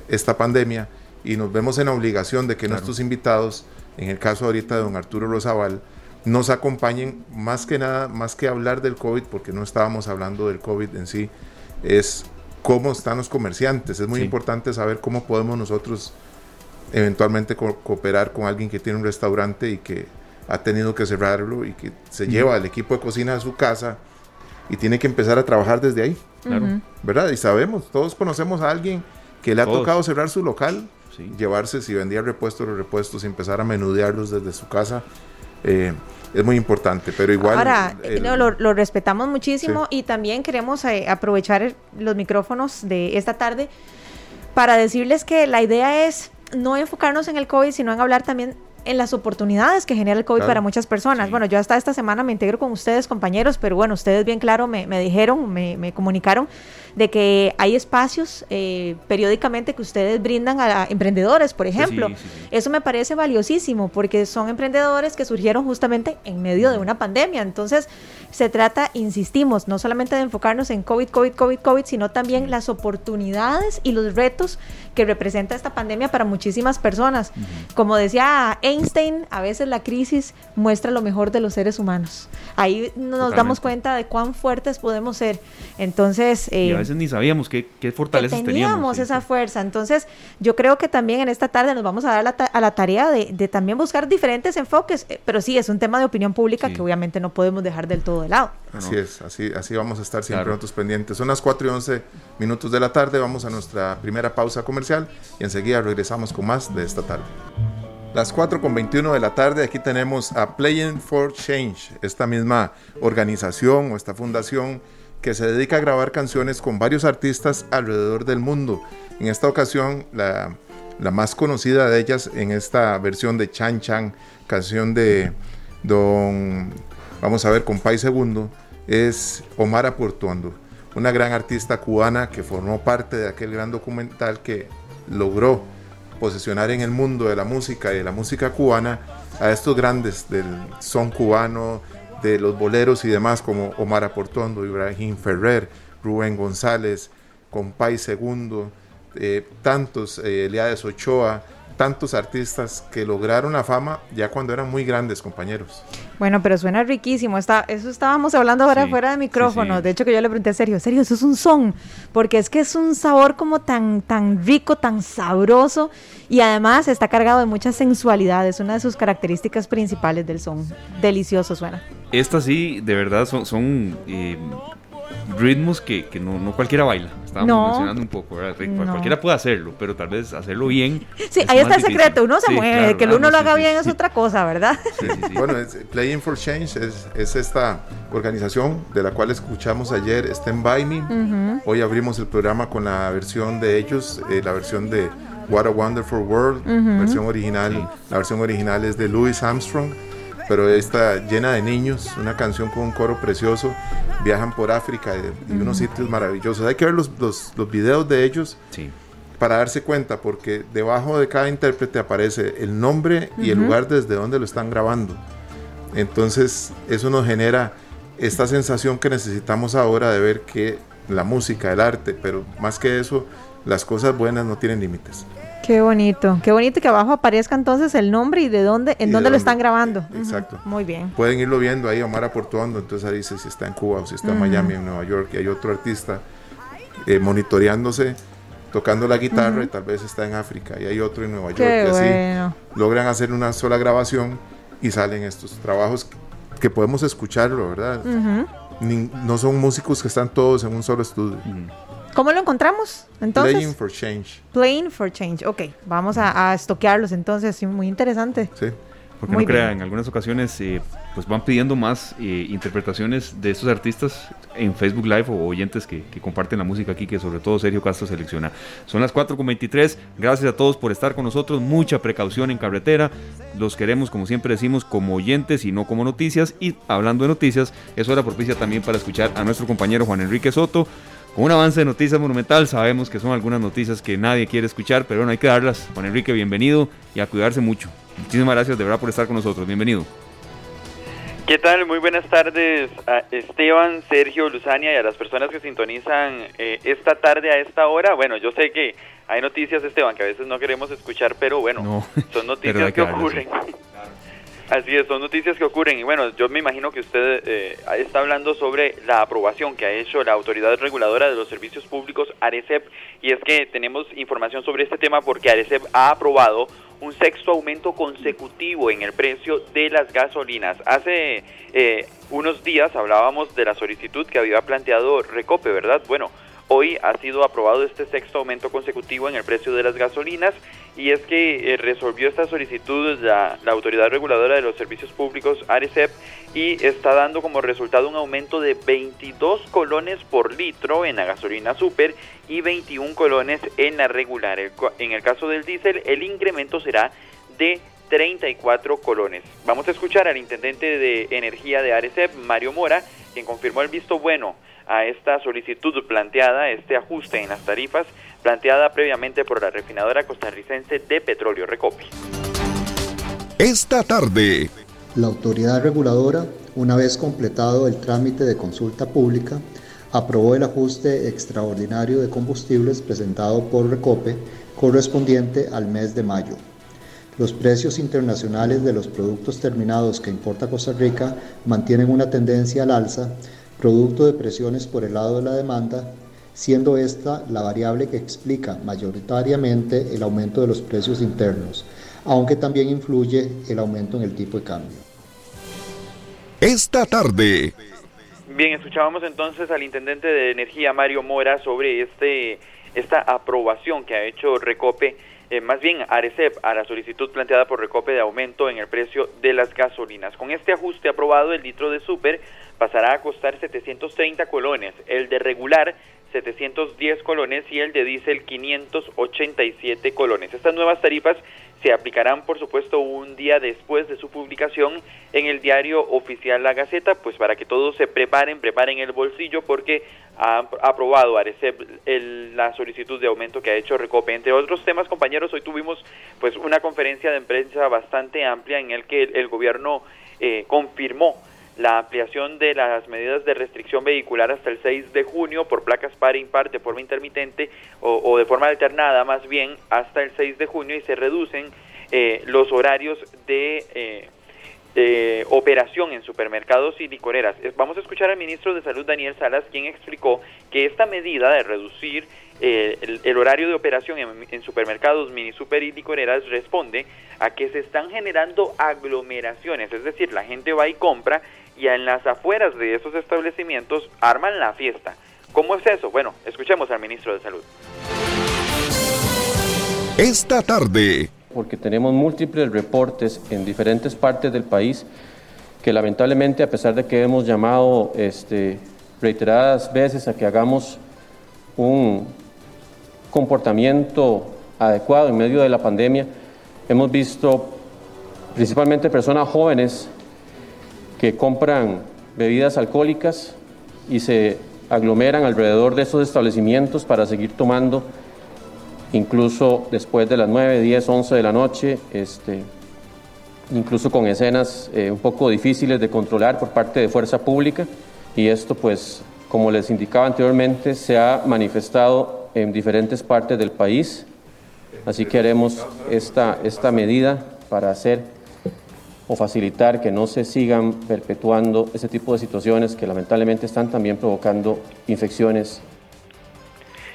esta pandemia y nos vemos en la obligación de que nuestros invitados, en el caso ahorita de don Arturo Rosabal, nos acompañen, más que nada, más que hablar del COVID, porque no estábamos hablando del COVID en sí, es cómo están los comerciantes. Es muy importante saber cómo podemos nosotros eventualmente cooperar con alguien que tiene un restaurante y que ha tenido que cerrarlo y que se lleva el equipo de cocina a su casa y tiene que empezar a trabajar desde ahí. ¿Verdad? Y sabemos, todos conocemos a alguien que le ha tocado cerrar su local, llevarse, si vendía repuestos, los repuestos y empezar a menudearlos desde su casa. Eh, es muy importante, pero igual... Ahora, lo, respetamos muchísimo y también queremos eh, aprovechar los micrófonos de esta tarde para decirles que la idea es no enfocarnos en el COVID, sino en hablar también en las oportunidades que genera el COVID para muchas personas. Bueno, yo hasta esta semana me integro con ustedes, compañeros, pero bueno, ustedes bien claro me, me dijeron, me, me comunicaron de que hay espacios eh, periódicamente que ustedes brindan a emprendedores, por ejemplo. Eso me parece valiosísimo porque son emprendedores que surgieron justamente en medio de una pandemia. Entonces, se trata, insistimos, no solamente de enfocarnos en COVID, COVID, COVID, COVID, sino también las oportunidades y los retos que representa esta pandemia para muchísimas personas. Como decía Einstein, a veces la crisis muestra lo mejor de los seres humanos. Ahí nos damos cuenta de cuán fuertes podemos ser. Entonces, eh, ni sabíamos qué, qué fortalezas teníamos. Teníamos esa fuerza. Entonces, yo creo que también en esta tarde nos vamos a dar la a la tarea de, también buscar diferentes enfoques, eh, pero sí, es un tema de opinión pública que obviamente no podemos dejar del todo de lado. Así es, así, así vamos a estar siempre nosotros pendientes. Son las 4 y 11 minutos de la tarde, vamos a nuestra primera pausa comercial y enseguida regresamos con más de esta tarde. Las 4 con 21 de la tarde, aquí tenemos a Playing for Change, esta misma organización o esta fundación que se dedica a grabar canciones con varios artistas alrededor del mundo. En esta ocasión, la, más conocida de ellas en esta versión de Chan Chan, canción de Don, vamos a ver, Compay Segundo, es Omar Portuondo, una gran artista cubana que formó parte de aquel gran documental que logró posicionar en el mundo de la música y de la música cubana a estos grandes del son cubano, de los boleros y demás como Omar Aportondo, Ibrahim Ferrer, Rubén González, Compay Segundo, eh, tantos, eh, Eliades Ochoa, tantos artistas que lograron la fama ya cuando eran muy grandes compañeros. Bueno, pero suena riquísimo. Está, eso estábamos hablando ahora fuera de micrófono. De hecho, que yo le pregunté a Sergio, Sergio, eso es un son, porque es que es un sabor como tan, tan rico, tan sabroso y además está cargado de mucha sensualidad. Es una de sus características principales del son. Delicioso suena. Esta sí, de verdad, son, son eh, ritmos que, que no, no, cualquiera baila. Estábamos mencionando un poco, ¿verdad? Cualquiera puede hacerlo, pero tal vez hacerlo bien. Sí, ahí está el secreto. Uno se mueve, que el uno lo haga bien es otra cosa, ¿verdad? bueno, Playing for Change es, es, esta organización de la cual escuchamos ayer, Stand By Me. Hoy abrimos el programa con la versión de ellos, eh, la versión de What a Wonderful World, versión original. La versión original es de Louis Armstrong pero está llena de niños, una canción con un coro precioso, viajan por África y, unos sitios maravillosos. Hay que ver los, los, los videos de ellos para darse cuenta, porque debajo de cada intérprete aparece el nombre y el lugar desde donde lo están grabando. Entonces eso nos genera esta sensación que necesitamos ahora de ver que la música, el arte, pero más que eso, las cosas buenas no tienen límites. Qué bonito, qué bonito que abajo aparezca entonces el nombre y de dónde, en dónde, lo están grabando. Exacto. Muy bien. Pueden irlo viendo ahí, Omar Aportuando, entonces ahí dice si está en Cuba o si está en Miami, en Nueva York, y hay otro artista eh, monitoreándose, tocando la guitarra y tal vez está en África, y hay otro en Nueva York, y así logran hacer una sola grabación y salen estos trabajos que podemos escucharlo, ¿verdad? no son músicos que están todos en un solo estudio. ¿Cómo lo encontramos? Entonces, Playing for Change. Playing for Change. Ok, vamos a, a estoquearlos entonces. muy interesante. Sí. Porque no crea, en algunas ocasiones eh, pues van pidiendo más eh, interpretaciones de estos artistas en Facebook Live o oyentes que, comparten la música aquí, que sobre todo Sergio Castro selecciona. Son las 4.23, gracias a todos por estar con nosotros, mucha precaución en carretera, los queremos como siempre decimos como oyentes y no como noticias, y hablando de noticias, es hora propicia también para escuchar a nuestro compañero Juan Enrique Soto, un avance de Noticias Monumental. Sabemos que son algunas noticias que nadie quiere escuchar, pero bueno, hay que darlas. Juan Enrique, bienvenido y a cuidarse mucho. Muchísimas gracias de verdad por estar con nosotros. Bienvenido. ¿Qué tal? Muy buenas tardes a Esteban, Sergio, Luzania y a las personas que sintonizan eh, esta tarde a esta hora. Bueno, yo sé que hay noticias, Esteban, que a veces no queremos escuchar, pero bueno, son noticias que ocurren. Así es, son noticias que ocurren y bueno, yo me imagino que usted eh, está hablando sobre la aprobación que ha hecho la Autoridad Reguladora de los Servicios Públicos, ARECEP, y es que tenemos información sobre este tema porque ARECEP ha aprobado un sexto aumento consecutivo en el precio de las gasolinas. Hace eh, unos días hablábamos de la solicitud que había planteado Recope, ¿verdad? Bueno, Hoy ha sido aprobado este sexto aumento consecutivo en el precio de las gasolinas y es que eh, resolvió esta solicitud la, la, Autoridad Reguladora de los Servicios Públicos, ARECEP, y está dando como resultado un aumento de 22 colones por litro en la gasolina super y 21 colones en la regular. en el caso del diésel, el incremento será de 34 colones. Vamos a escuchar al intendente de energía de ARECEP, Mario Mora, quien confirmó el visto bueno a esta solicitud planteada, este ajuste en las tarifas planteada previamente por la refinadora costarricense de petróleo Recopi. Esta tarde. La autoridad reguladora, una vez completado el trámite de consulta pública, aprobó el ajuste extraordinario de combustibles presentado por Recope correspondiente al mes de mayo. Los precios internacionales de los productos terminados que importa Costa Rica mantienen una tendencia al alza producto de presiones por el lado de la demanda, siendo esta la variable que explica mayoritariamente el aumento de los precios internos, aunque también influye el aumento en el tipo de cambio. Esta tarde. Bien, escuchábamos entonces al intendente de energía Mario Mora sobre este esta aprobación que ha hecho Recope eh, más bien ARECEP a la solicitud planteada por Recope de aumento en el precio de las gasolinas. Con este ajuste aprobado, el litro de super pasará a costar 730 colones, el de regular 710 colones y el de diésel 587 colones. Estas nuevas tarifas se aplicarán, por supuesto, un día después de su publicación en el diario oficial La Gaceta, pues para que todos se preparen, preparen el bolsillo, porque ha aprobado Arecep la solicitud de aumento que ha hecho Recope. Entre otros temas, compañeros, hoy tuvimos pues una conferencia de prensa bastante amplia en el que el, gobierno eh, confirmó la ampliación de las medidas de restricción vehicular hasta el 6 de junio por placas par e impar de forma intermitente o, de forma alternada más bien hasta el 6 de junio y se reducen eh, los horarios de eh, operación en supermercados y licoreras. Vamos a escuchar al ministro de Salud Daniel Salas quien explicó que esta medida de reducir eh, el, horario de operación en, supermercados, mini super y licoreras responde a que se están generando aglomeraciones, es decir, la gente va y compra y en las afueras de esos establecimientos arman la fiesta. ¿Cómo es eso? Bueno, escuchemos al ministro de Salud. Esta tarde. Porque tenemos múltiples reportes en diferentes partes del país que lamentablemente, a pesar de que hemos llamado este, reiteradas veces a que hagamos un comportamiento adecuado en medio de la pandemia, hemos visto principalmente personas jóvenes que compran bebidas alcohólicas y se aglomeran alrededor de esos establecimientos para seguir tomando, incluso después de las 9, 10, 11 de la noche, este, incluso con escenas eh, un poco difíciles de controlar por parte de fuerza pública. Y esto, pues, como les indicaba anteriormente, se ha manifestado en diferentes partes del país. Así que haremos esta, esta medida para hacer o facilitar que no se sigan perpetuando ese tipo de situaciones que lamentablemente están también provocando infecciones.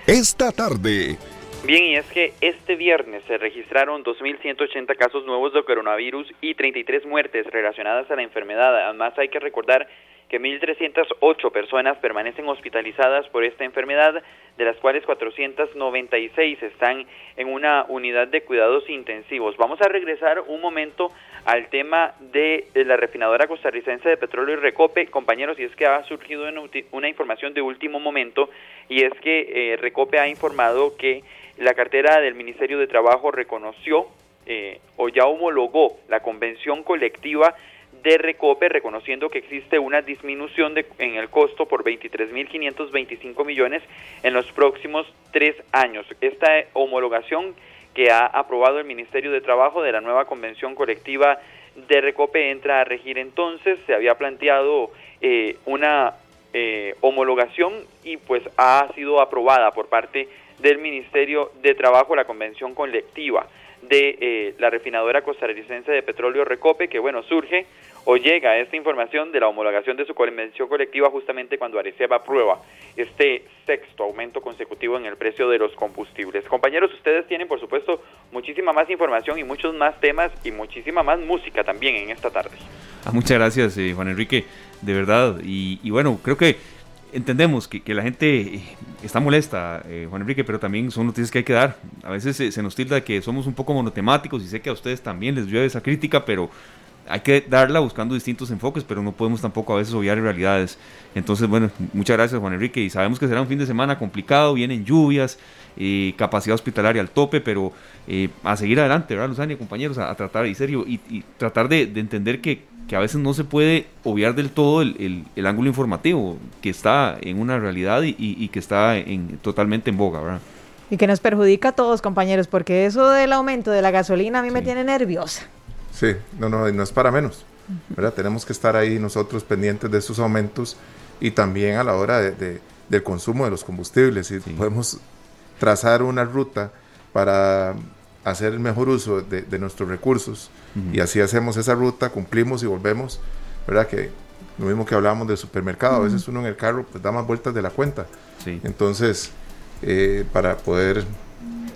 Esta tarde. Bien, y es que este viernes se registraron 2.180 casos nuevos de coronavirus y 33 muertes relacionadas a la enfermedad. Además, hay que recordar que 1.308 personas permanecen hospitalizadas por esta enfermedad, de las cuales 496 están en una unidad de cuidados intensivos. Vamos a regresar un momento al tema de la refinadora costarricense de petróleo y Recope, compañeros, y es que ha surgido una información de último momento, y es que eh, Recope ha informado que la cartera del Ministerio de Trabajo reconoció eh, o ya homologó la convención colectiva de Recope, reconociendo que existe una disminución de, en el costo por 23.525 millones en los próximos tres años. Esta homologación que ha aprobado el Ministerio de Trabajo de la nueva convención colectiva de Recope entra a regir entonces. Se había planteado eh, una eh, homologación y pues ha sido aprobada por parte del Ministerio de Trabajo la convención colectiva de eh, la refinadora costarricense de petróleo Recope, que bueno, surge o llega esta información de la homologación de su convención colectiva justamente cuando Areceba aprueba este sexto aumento consecutivo en el precio de los combustibles. Compañeros, ustedes tienen por supuesto muchísima más información y muchos más temas y muchísima más música también en esta tarde. Ah, muchas gracias, eh, Juan Enrique, de verdad. Y, bueno, creo que entendemos que, la gente eh, está molesta, eh, Juan Enrique, pero también son noticias que hay que dar. A veces se nos tilda que somos un poco monotemáticos y sé que a ustedes también les llueve esa crítica, pero hay que darla buscando distintos enfoques, pero no podemos tampoco a veces obviar realidades. Entonces, bueno, muchas gracias Juan Enrique y sabemos que será un fin de semana complicado, vienen lluvias, eh, capacidad hospitalaria al tope, pero eh, a seguir adelante, ¿verdad, Luzania, compañeros? A, tratar, y serio, y, tratar de, entender que, a veces no se puede obviar del todo el, ángulo informativo, que está en una realidad y, que está en, totalmente en boga, ¿verdad? Y que nos perjudica a todos, compañeros, porque eso del aumento de la gasolina a mí me tiene nerviosa. Sí, no, no, no es para menos. ¿verdad? Tenemos que estar ahí nosotros pendientes de esos aumentos y también a la hora de, del consumo de los combustibles. Y podemos trazar una ruta para hacer el mejor uso de, nuestros recursos y así hacemos esa ruta, cumplimos y volvemos, ¿verdad? Que lo mismo que hablábamos del supermercado, a veces uno en el carro pues da más vueltas de la cuenta. Entonces, eh, para poder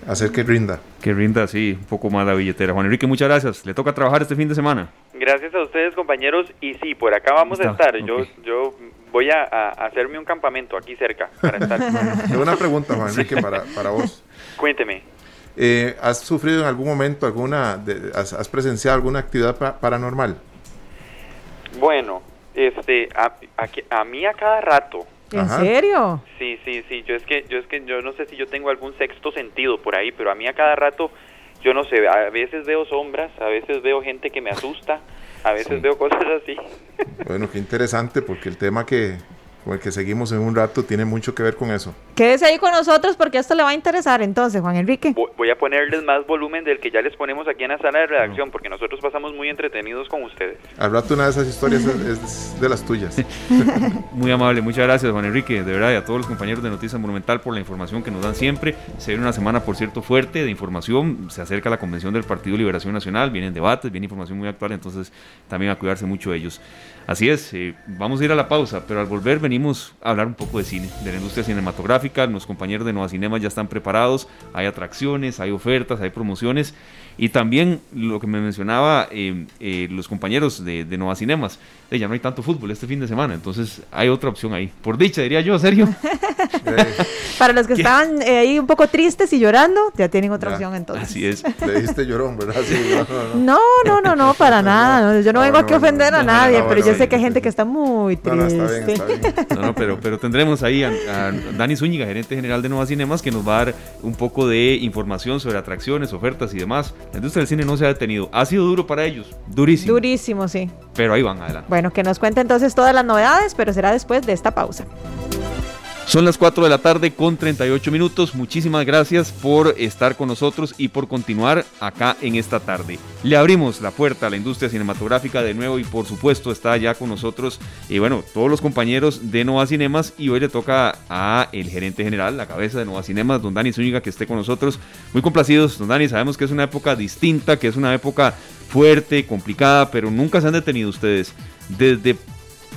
hacer que rinda. Que rinda, sí, un poco más la billetera. Juan Enrique, muchas gracias. Le toca trabajar este fin de semana. Gracias a ustedes, compañeros. Y sí, por acá vamos a estar. Yo, yo voy a, hacerme un campamento aquí cerca para estar. Tengo una pregunta, Juan Enrique, para, para vos. Cuénteme. Eh, ¿Has sufrido en algún momento alguna, has, presenciado alguna actividad paranormal? Bueno, este, a, a mí a cada rato, ¿En serio? Sí, sí, sí. Yo es que yo es que yo no sé si yo tengo algún sexto sentido por ahí, pero a mí a cada rato yo no sé, a veces veo sombras, a veces veo gente que me asusta, a veces veo cosas así. Bueno, qué interesante porque el tema que con el que seguimos en un rato tiene mucho que ver con eso. Quédese ahí con nosotros porque esto le va a interesar entonces, Juan Enrique. Voy a ponerles más volumen del que ya les ponemos aquí en la sala de redacción porque nosotros pasamos muy entretenidos con ustedes. Al rato una de esas historias es de las tuyas. muy amable, muchas gracias Juan Enrique, de verdad, y a todos los compañeros de Noticias Monumental por la información que nos dan siempre. Se viene una semana, por cierto, fuerte de información. Se acerca la convención del Partido Liberación Nacional, vienen debates, viene información muy actual, entonces también a cuidarse mucho de ellos. Así es, eh, vamos a ir a la pausa, pero al volver venimos a hablar un poco de cine, de la industria cinematográfica. Los compañeros de Nueva Cinema ya están preparados, hay atracciones, hay ofertas, hay promociones y también lo que me mencionaba eh, eh, los compañeros de, de Nueva Cinemas, ya no hay tanto fútbol este fin de semana, entonces hay otra opción ahí. Por dicha, diría yo, Sergio. Para los que estaban eh, ahí un poco tristes y llorando, ya tienen otra opción entonces. Así es. Le dijiste llorón, ¿verdad? no, no, no, no, para nada. Yo no, vengo aquí a ofender a nadie, pero yo sé que hay gente que está muy triste. No, no, pero, pero tendremos ahí a, a, Dani Zúñiga, gerente general de Nueva Cinemas, que nos va a dar un poco de información sobre atracciones, ofertas y demás. La industria del cine no se ha detenido. Ha sido duro para ellos, durísimo. Durísimo, sí. Pero ahí van adelante. Bueno, que nos cuente entonces todas las novedades, pero será después de esta pausa. Son las 4 de la tarde con 38 minutos. Muchísimas gracias por estar con nosotros y por continuar acá en esta tarde. Le abrimos la puerta a la industria cinematográfica de nuevo y por supuesto está ya con nosotros y bueno, todos los compañeros de Nova Cinemas y hoy le toca a el gerente general, la cabeza de Nova Cinemas, don Dani Zúñiga, que esté con nosotros. Muy complacidos, don Dani, sabemos que es una época distinta, que es una época fuerte, complicada, pero nunca se han detenido ustedes. Desde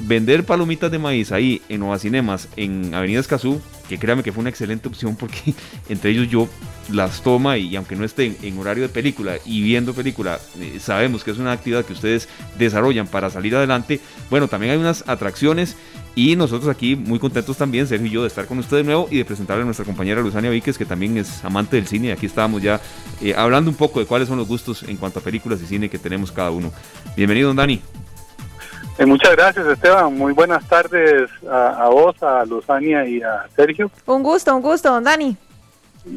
vender palomitas de maíz ahí en Nueva Cinemas, en Avenida Escazú, que créame que fue una excelente opción porque entre ellos yo las toma y, aunque no estén en horario de película y viendo película, eh, sabemos que es una actividad que ustedes desarrollan para salir adelante. Bueno, también hay unas atracciones y nosotros aquí muy contentos también, Sergio y yo, de estar con ustedes de nuevo y de presentarle a nuestra compañera Luzania Víquez, que también es amante del cine. Aquí estábamos ya eh, hablando un poco de cuáles son los gustos en cuanto a películas y cine que tenemos cada uno. Bienvenido, don Dani. Eh, muchas gracias, Esteban. Muy buenas tardes a, vos, a Luzania y a Sergio. Un gusto, un gusto, don Dani.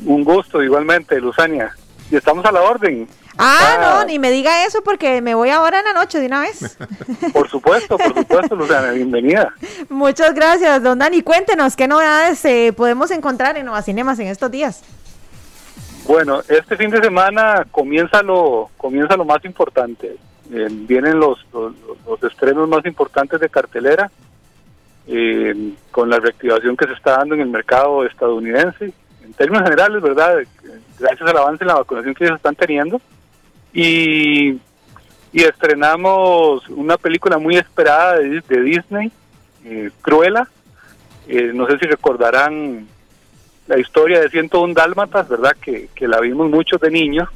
Un gusto, igualmente, Luzania. Y estamos a la orden. Ah, no, ni me diga eso porque me voy ahora en la noche de una vez. Por supuesto, por supuesto, Luzania, bienvenida. Muchas gracias, don Dani. Cuéntenos qué novedades eh, podemos encontrar en Nueva Cinemas en estos días. Bueno, este fin de semana comienza lo, comienza lo más importante. Eh, vienen los, los, estrenos más importantes de cartelera, eh, con la reactivación que se está dando en el mercado estadounidense. En términos generales, ¿verdad? Gracias al avance en la vacunación que ellos están teniendo. Y, y estrenamos una película muy esperada de, Disney, eh, Cruella. no sé si recordarán la historia de 101 Dálmatas, ¿verdad? Que, que la vimos muchos de niños.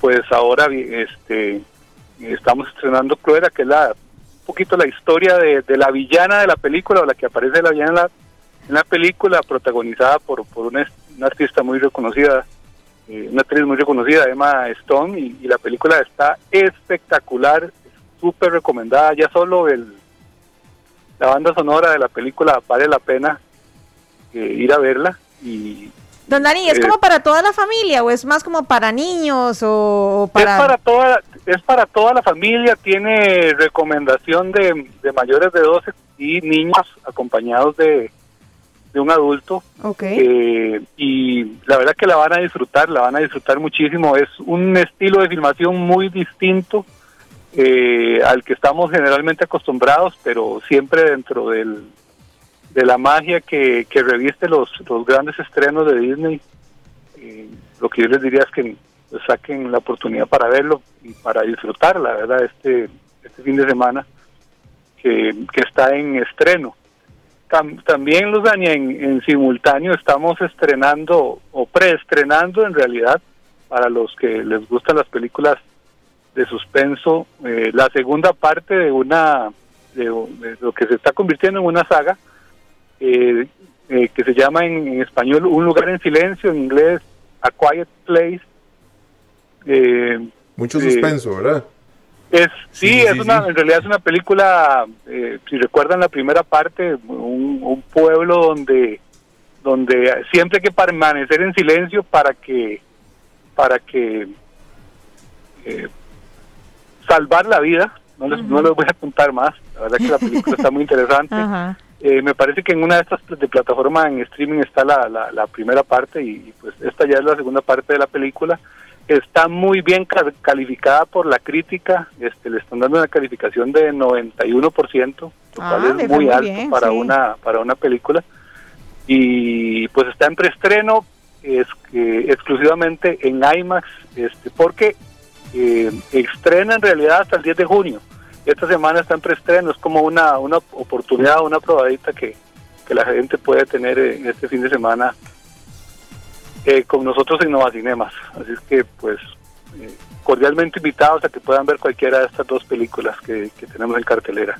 Pues ahora este estamos estrenando Cruella, que es la, un poquito la historia de, la villana de la película, o la que aparece la villana en la, película, protagonizada por, por una, artista muy reconocida, eh, una actriz muy reconocida, Emma Stone, y, la película está espectacular, súper recomendada, ya solo el la banda sonora de la película vale la pena eh, ir a verla y Don Dani, ¿es como para toda la familia o es más como para niños o para...? Es para toda, es para toda la familia, tiene recomendación de, mayores de 12 y niños acompañados de, un adulto. Okay. Eh, y la verdad que la van a disfrutar, la van a disfrutar muchísimo. Es un estilo de filmación muy distinto eh, al que estamos generalmente acostumbrados, pero siempre dentro del, de la magia que, reviste los, los grandes estrenos de Disney. Lo que yo les diría es que saquen la oportunidad para verlo y para disfrutar, la verdad, este, este fin de semana que, que está en estreno. también, los en, en simultáneo estamos estrenando o preestrenando en realidad para los que les gustan las películas de suspenso, eh, la segunda parte de una de, lo que se está convirtiendo en una saga eh, eh, que se llama en, español Un lugar en silencio, en inglés A Quiet Place. Eh, Mucho suspenso, ¿verdad? Es, sí, es una, en realidad es una película, si recuerdan la primera parte, un, pueblo donde donde siempre hay que permanecer en silencio para que para que salvar la vida no les, no les voy a contar más la verdad que la película está muy interesante Eh, me parece que en una de estas de plataformas en streaming está la, la, primera parte y, pues esta ya es la segunda parte de la película. Está muy bien calificada por la crítica, este, le están dando una calificación de 91%, lo ah, cual es muy, alto para una para una película. Y pues está en preestreno es, exclusivamente en IMAX, este, porque eh, estrena en realidad hasta el 10 de junio esta semana está en preestreno, es como una, una oportunidad, una probadita que, la gente puede tener en este fin de semana eh, con nosotros en Nova Cinemas. Así es que, pues, eh, cordialmente invitados a que puedan ver cualquiera de estas dos películas que tenemos en cartelera.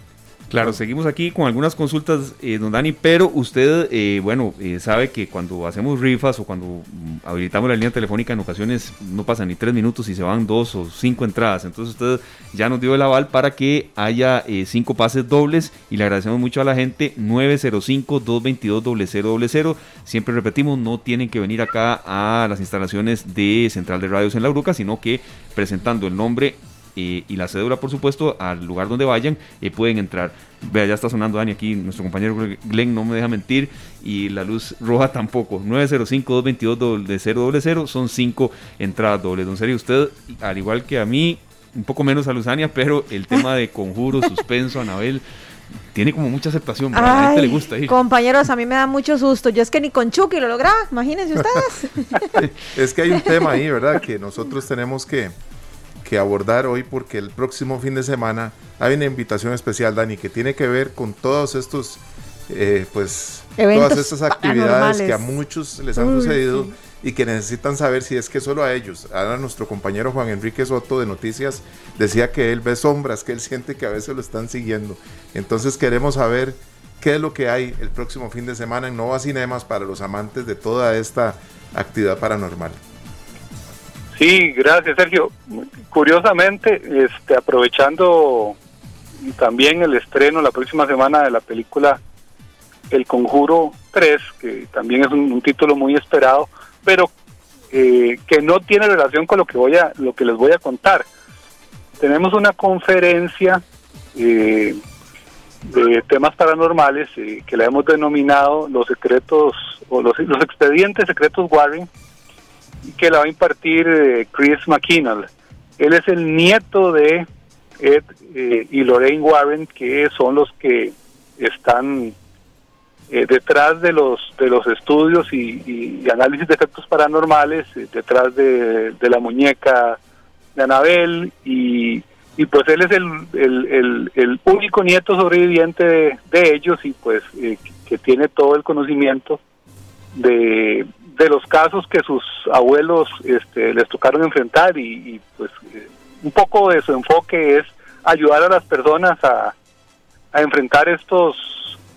Claro, seguimos aquí con algunas consultas, eh, don Dani, pero usted, eh, bueno, eh, sabe que cuando hacemos rifas o cuando mm, habilitamos la línea telefónica en ocasiones no pasan ni tres minutos y se van dos o cinco entradas. Entonces usted ya nos dio el aval para que haya cinco pases dobles y le agradecemos mucho a la gente 905-222-0000. Siempre repetimos, no tienen que venir acá a las instalaciones de Central de Radios en La Bruca, sino que presentando el nombre y la cédula, por supuesto, al lugar donde vayan, y pueden entrar. Vea, ya está sonando Dani aquí, nuestro compañero Glenn no me deja mentir, y la luz roja tampoco. 905-222-0000 son cinco entradas dobles. Don Serio, usted, al igual que a mí, un poco menos a Luzania, pero el tema de conjuro, suspenso, Anabel tiene como mucha aceptación, a la gente le gusta ir. Compañeros, a mí me da mucho susto. Yo es que ni con Chucky lo lograba, imagínense ustedes. es que hay un tema ahí, ¿verdad? Que nosotros tenemos que, que abordar hoy porque el próximo fin de semana hay una invitación especial, Dani, que tiene que ver con todos estos, eh, pues, todas estas actividades que a muchos les han sucedido y que necesitan saber si es que solo a ellos. Ahora nuestro compañero Juan Enrique Soto de Noticias decía que él ve sombras, que él siente que a veces lo están siguiendo. Entonces queremos saber qué es lo que hay el próximo fin de semana en Nova Cinemas para los amantes de toda esta actividad paranormal. Sí, gracias Sergio. Curiosamente, este, aprovechando también el estreno la próxima semana de la película El Conjuro 3, que también es un, título muy esperado, pero eh, que no tiene relación con lo que voy a, lo que les voy a contar. Tenemos una conferencia eh, de temas paranormales eh, que la hemos denominado los secretos o los, los expedientes secretos Warren que la va a impartir eh, Chris McKinnell. Él es el nieto de Ed eh, y Lorraine Warren, que son los que están eh, detrás de los de los estudios y, análisis de efectos paranormales, detrás de, la muñeca de Anabel y, pues él es el, el, único nieto sobreviviente de, de ellos y pues que tiene todo el conocimiento de, de los casos que sus abuelos este, les tocaron enfrentar y, pues eh, un poco de su enfoque es ayudar a las personas a, enfrentar estos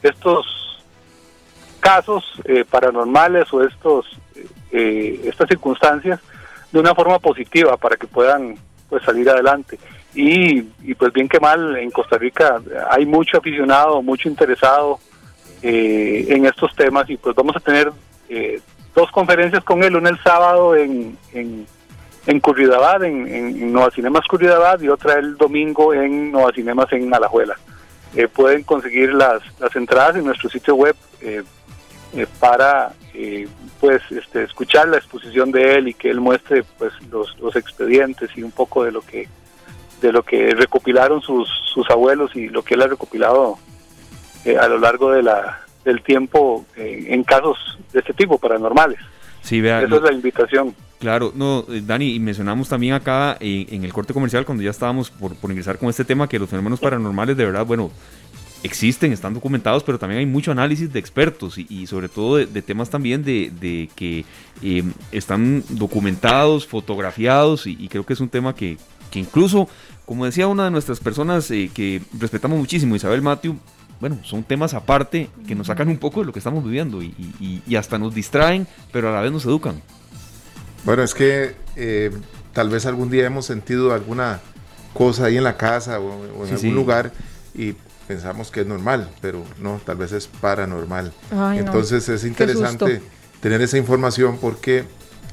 estos casos eh, paranormales o estos eh, estas circunstancias de una forma positiva para que puedan pues salir adelante. Y, y pues bien que mal en Costa Rica hay mucho aficionado mucho interesado en estos temas y pues vamos a tener dos conferencias con él, una el sábado en, en, en en, en, Nueva Cinemas Curridabad, y otra el domingo en Nueva Cinemas en Alajuela. Eh, pueden conseguir las, las entradas en nuestro sitio web eh, eh, para pues este, escuchar la exposición de él y que él muestre pues los, los expedientes y un poco de lo que de lo que recopilaron sus, sus abuelos y lo que él ha recopilado a lo largo de la del tiempo eh, en casos de este tipo, paranormales. Sí, vea, Esa es la invitación. Claro, no, eh, Dani, y mencionamos también acá en, el corte comercial, cuando ya estábamos por, por, ingresar con este tema, que los fenómenos paranormales de verdad, bueno, existen, están documentados, pero también hay mucho análisis de expertos y, sobre todo de, temas también de, de que em, están documentados, fotografiados, y, creo que es un tema que, que incluso, como decía una de nuestras personas eh, que respetamos muchísimo, Isabel Matthew, bueno, son temas aparte que nos sacan un poco de lo que estamos viviendo y, hasta nos distraen, pero a la vez nos educan. Bueno, es que eh, tal vez algún día hemos sentido alguna cosa ahí en la casa o, en algún lugar y pensamos que es normal, pero no, tal vez es paranormal. Entonces es interesante tener esa información porque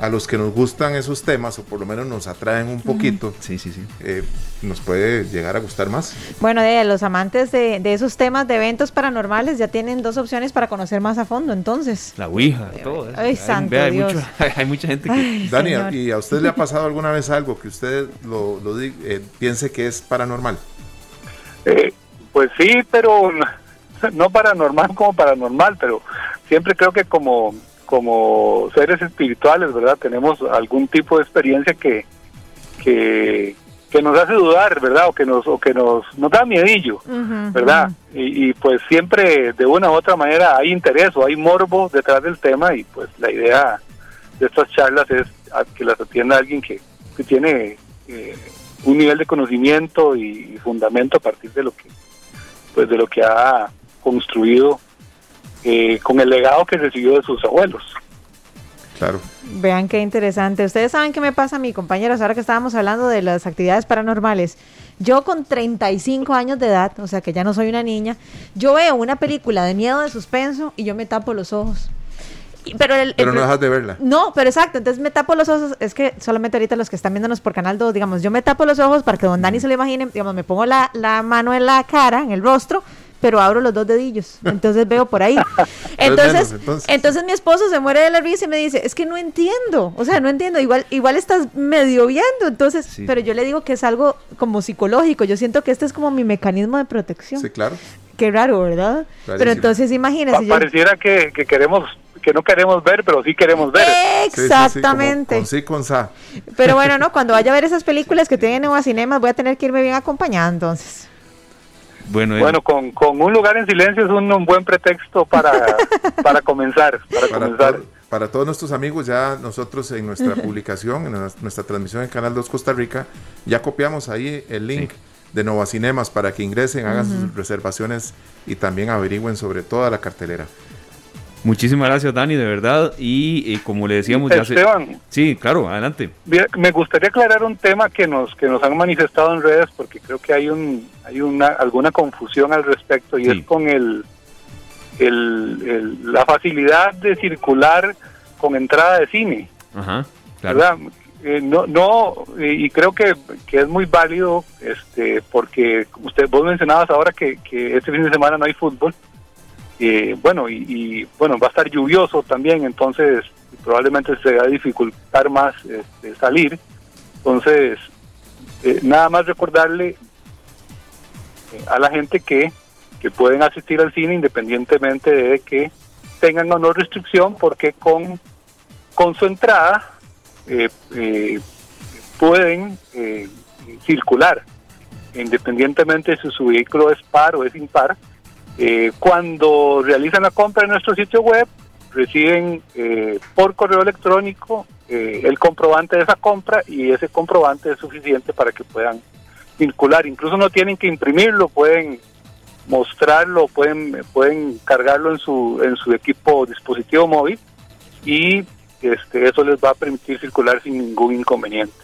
a los que nos gustan esos temas, o por lo menos nos atraen un poquito, sí, sí, sí. Eh, nos puede llegar a gustar más. Bueno, de los amantes de, esos temas de eventos paranormales ya tienen dos opciones para conocer más a fondo, entonces. La Ouija, todo eso. Ay, santo hay, Dios. hay, mucha gente que... Dani, ¿y a usted le ha pasado alguna vez algo que usted lo, lo eh, piense que es paranormal? Eh, pues sí, pero no paranormal como paranormal, pero siempre creo que como como seres espirituales, ¿verdad? Tenemos algún tipo de experiencia que, que, nos hace dudar, ¿verdad? O que nos, o que nos, nos da miedillo, ¿verdad? Y, pues siempre de una u otra manera hay interés o hay morbo detrás del tema y pues la idea de estas charlas es que las atienda alguien que, que tiene eh, un nivel de conocimiento y, fundamento a partir de lo que pues de lo que ha construido eh, con el legado que recibió de sus abuelos. Claro. Vean qué interesante. Ustedes saben qué me pasa a mi compañeros ahora que estábamos hablando de las actividades paranormales. Yo con 35 años de edad, o sea que ya no soy una niña, yo veo una película de miedo, de suspenso y yo me tapo los ojos. Pero, el, pero no dejas de verla. No, pero exacto. Entonces me tapo los ojos. Es que solamente ahorita los que están viéndonos por Canal 2, digamos, yo me tapo los ojos para que don Dani se lo imagine. Digamos, me pongo la, la mano en la cara, en el rostro, pero abro los dos dedillos. Entonces veo por ahí. Entonces, entonces. mi esposo se muere de la risa y me dice, es que no entiendo, o sea, no entiendo, igual, igual estás medio viendo, entonces, pero yo le digo que es algo como psicológico, yo siento que este es como mi mecanismo de protección. Sí, claro. Qué raro, ¿verdad? Pero entonces imagínese. pareciera que, queremos que no queremos ver, pero sí queremos ver. Exactamente. con sí, con sa. Pero bueno, no, cuando vaya a ver esas películas que tienen Nueva Cinemas, voy a tener que irme bien acompañada entonces. Bueno, bueno con, con, un lugar en silencio es un, buen pretexto para, para comenzar. Para, para, todos nuestros amigos, ya nosotros en nuestra publicación, en nuestra transmisión en Canal 2 Costa Rica, ya copiamos ahí el link. de Nova Cinemas para que ingresen, hagan sus reservaciones y también averigüen sobre toda la cartelera. Muchísimas gracias, Dani, de verdad. Y como le decíamos, ya Esteban, Sí, claro, adelante. Me gustaría aclarar un tema que nos que nos han manifestado en redes, porque creo que hay un hay una alguna confusión al respecto y es con el, el, la facilidad de circular con entrada de cine. Ajá, claro. Eh, no, no y creo que, que, es muy válido, este, porque usted vos mencionabas ahora que, que este fin de semana no hay fútbol. Eh, bueno, y, bueno, va a estar lluvioso también, entonces probablemente se va a dificultar más este, salir. Entonces, eh, nada más recordarle eh, a la gente que, que pueden asistir al cine independientemente de que tengan o no restricción, porque con, con su entrada pueden circular, independientemente si su vehículo es par o es impar eh, cuando realizan la compra en nuestro sitio web, reciben eh, por correo electrónico eh, el comprobante de esa compra y ese comprobante es suficiente para que puedan circular. Incluso no tienen que imprimirlo, pueden mostrarlo, pueden pueden cargarlo en su en su equipo dispositivo móvil y este eso les va a permitir circular sin ningún inconveniente.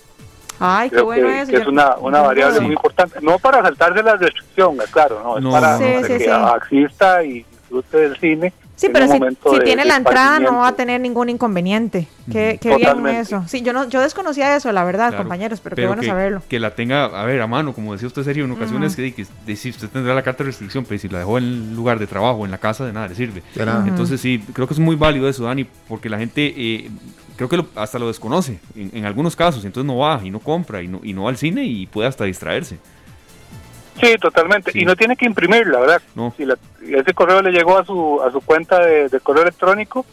Ay, qué bueno que, es una, una variable muy importante. No para saltarse la restricción, claro, no, es para que asista y disfrute del cine Sí, pero si, tiene la entrada no va a tener ningún inconveniente. Qué, qué bien eso. Sí, yo no yo desconocía eso, la verdad, compañeros, pero, qué bueno saberlo. Que la tenga, a ver, a mano, como decía usted, Sergio, en ocasiones que, que, si usted tendrá la carta de restricción, pero si la dejó en el lugar de trabajo, en la casa, de nada le sirve. Entonces sí, creo que es muy válido eso, Dani, porque la gente... Eh, creo que hasta lo desconoce en, algunos casos, entonces no va y no compra y no, y no va al cine y puede hasta distraerse. Sí, totalmente. Y no tiene que imprimirla, ¿verdad? Si ese correo le llegó a su, a su cuenta de, correo electrónico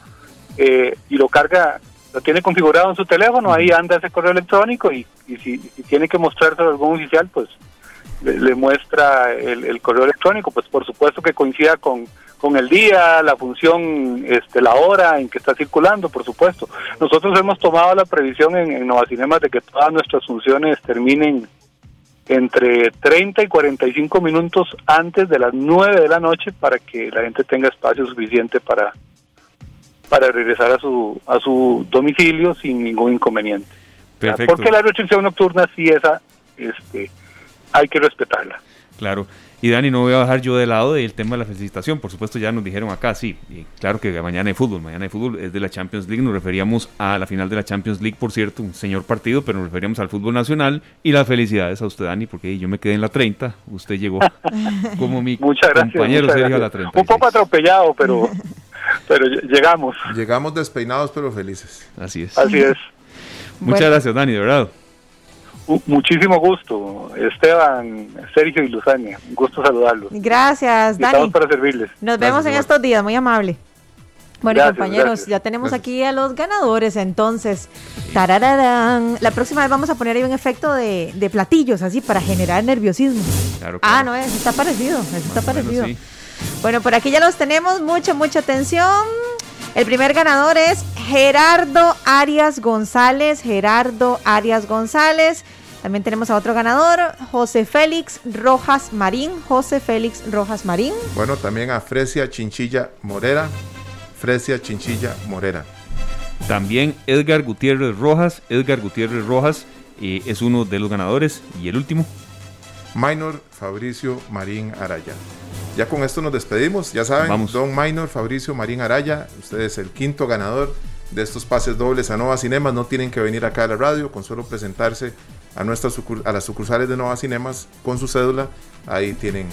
eh, y lo carga, lo tiene configurado en su teléfono, ahí anda ese correo electrónico y, y si, tiene que mostrárselo a algún oficial, pues le, muestra el, correo electrónico, pues por supuesto que coincida con, con el día, la función, este, la hora en que está circulando, por supuesto. Nosotros hemos tomado la previsión en, en Nova Cinemas de que todas nuestras funciones terminen entre 30 y 45 minutos antes de las 9 de la noche para que la gente tenga espacio suficiente para para regresar a su a su domicilio sin ningún inconveniente. Porque la restricción nocturna sí esa este hay que respetarla. Claro. Y Dani, no voy a bajar yo de lado del tema de la felicitación. Por supuesto, ya nos dijeron acá, sí, y claro que mañana hay fútbol, mañana hay fútbol, es de la Champions League. Nos referíamos a la final de la Champions League, por cierto, un señor partido, pero nos referíamos al fútbol nacional. Y las felicidades a usted, Dani, porque yo me quedé en la 30, usted llegó como mi compañero Sergio a la 30. Un poco atropellado, pero, pero llegamos. Llegamos despeinados, pero felices. Así es. Así es. Muchas gracias, Dani, de verdad. Muchísimo gusto, Esteban, Sergio y Luzania. Un gusto saludarlos. Gracias, Dani. Estamos para servirles. Nos vemos en estos días, muy amable. Bueno, compañeros, ya tenemos aquí a los ganadores, entonces. Tarararán. La próxima vez vamos a poner ahí un efecto de, platillos, así, para generar nerviosismo. Ah, no, eso está parecido, eso está parecido. Bueno, por aquí ya los tenemos, mucha, mucha atención. El primer ganador es Gerardo Arias González. Gerardo Arias González. También tenemos a otro ganador, José Félix Rojas Marín. José Félix Rojas Marín. Bueno, también a Fresia Chinchilla Morera. Fresia Chinchilla Morera. También Edgar Gutiérrez Rojas. Edgar Gutiérrez Rojas eh, es uno de los ganadores. Y el último. Minor Fabricio Marín Araya. Ya con esto nos despedimos. Ya saben, Don Minor, Fabricio Marín Araya, usted es el quinto ganador de estos pases dobles a Nova Cinemas. No tienen que venir acá a la radio, con solo presentarse a, nuestras a las sucursales de Nova Cinemas con su cédula ahí tienen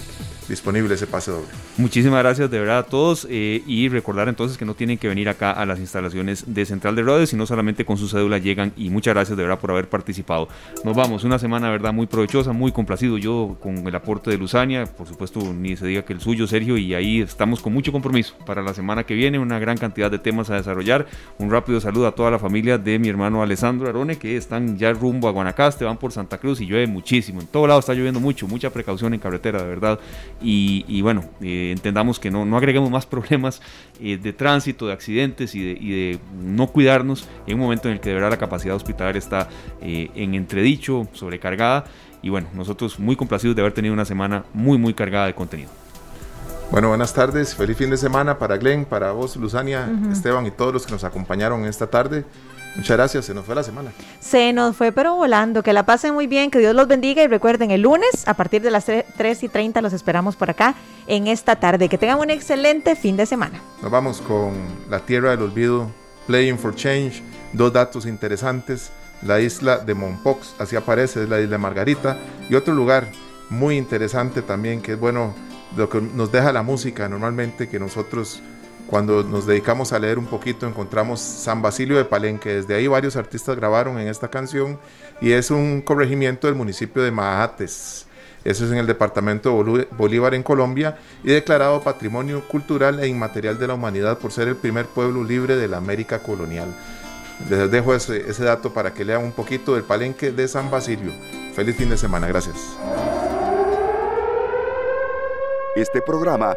disponible ese pase doble. Muchísimas gracias de verdad a todos eh, y recordar entonces que no tienen que venir acá a las instalaciones de Central de Radio, sino solamente con su cédula llegan y muchas gracias de verdad por haber participado. Nos vamos, una semana verdad muy provechosa, muy complacido yo con el aporte de Luzania, por supuesto ni se diga que el suyo Sergio y ahí estamos con mucho compromiso para la semana que viene, una gran cantidad de temas a desarrollar. Un rápido saludo a toda la familia de mi hermano Alessandro Arone que están ya rumbo a Guanacaste, van por Santa Cruz y llueve muchísimo, en todo lado está lloviendo mucho, mucha precaución en carretera, de verdad. Y, bueno, eh, entendamos que no, no, agreguemos más problemas eh, de tránsito, de accidentes y de, no cuidarnos en un momento en el que de verdad la capacidad hospitalaria está eh, en entredicho, sobrecargada. Y bueno, nosotros muy complacidos de haber tenido una semana muy, muy cargada de contenido. Bueno, buenas tardes, feliz fin de semana para Glenn, para vos, Luzania, Esteban y todos los que nos acompañaron esta tarde. Muchas gracias, se nos fue la semana. Se nos fue, pero volando. Que la pasen muy bien, que Dios los bendiga y recuerden, el lunes a partir de las 3 y 30 los esperamos por acá en esta tarde. Que tengan un excelente fin de semana. Nos vamos con La Tierra del Olvido, Playing for Change, dos datos interesantes. La isla de Monpox, así aparece, es la isla de Margarita, y otro lugar muy interesante también, que es bueno, lo que nos deja la música normalmente, que nosotros cuando nos dedicamos a leer un poquito encontramos San Basilio de Palenque. Desde ahí varios artistas grabaron en esta canción y es un corregimiento del municipio de Mahates. Eso es en el departamento de Bolívar en Colombia y declarado Patrimonio Cultural e Inmaterial de la Humanidad por ser el primer pueblo libre de la América colonial. Les dejo ese, ese dato para que lean un poquito del palenque de San Basilio. Feliz fin de semana, gracias. Este programa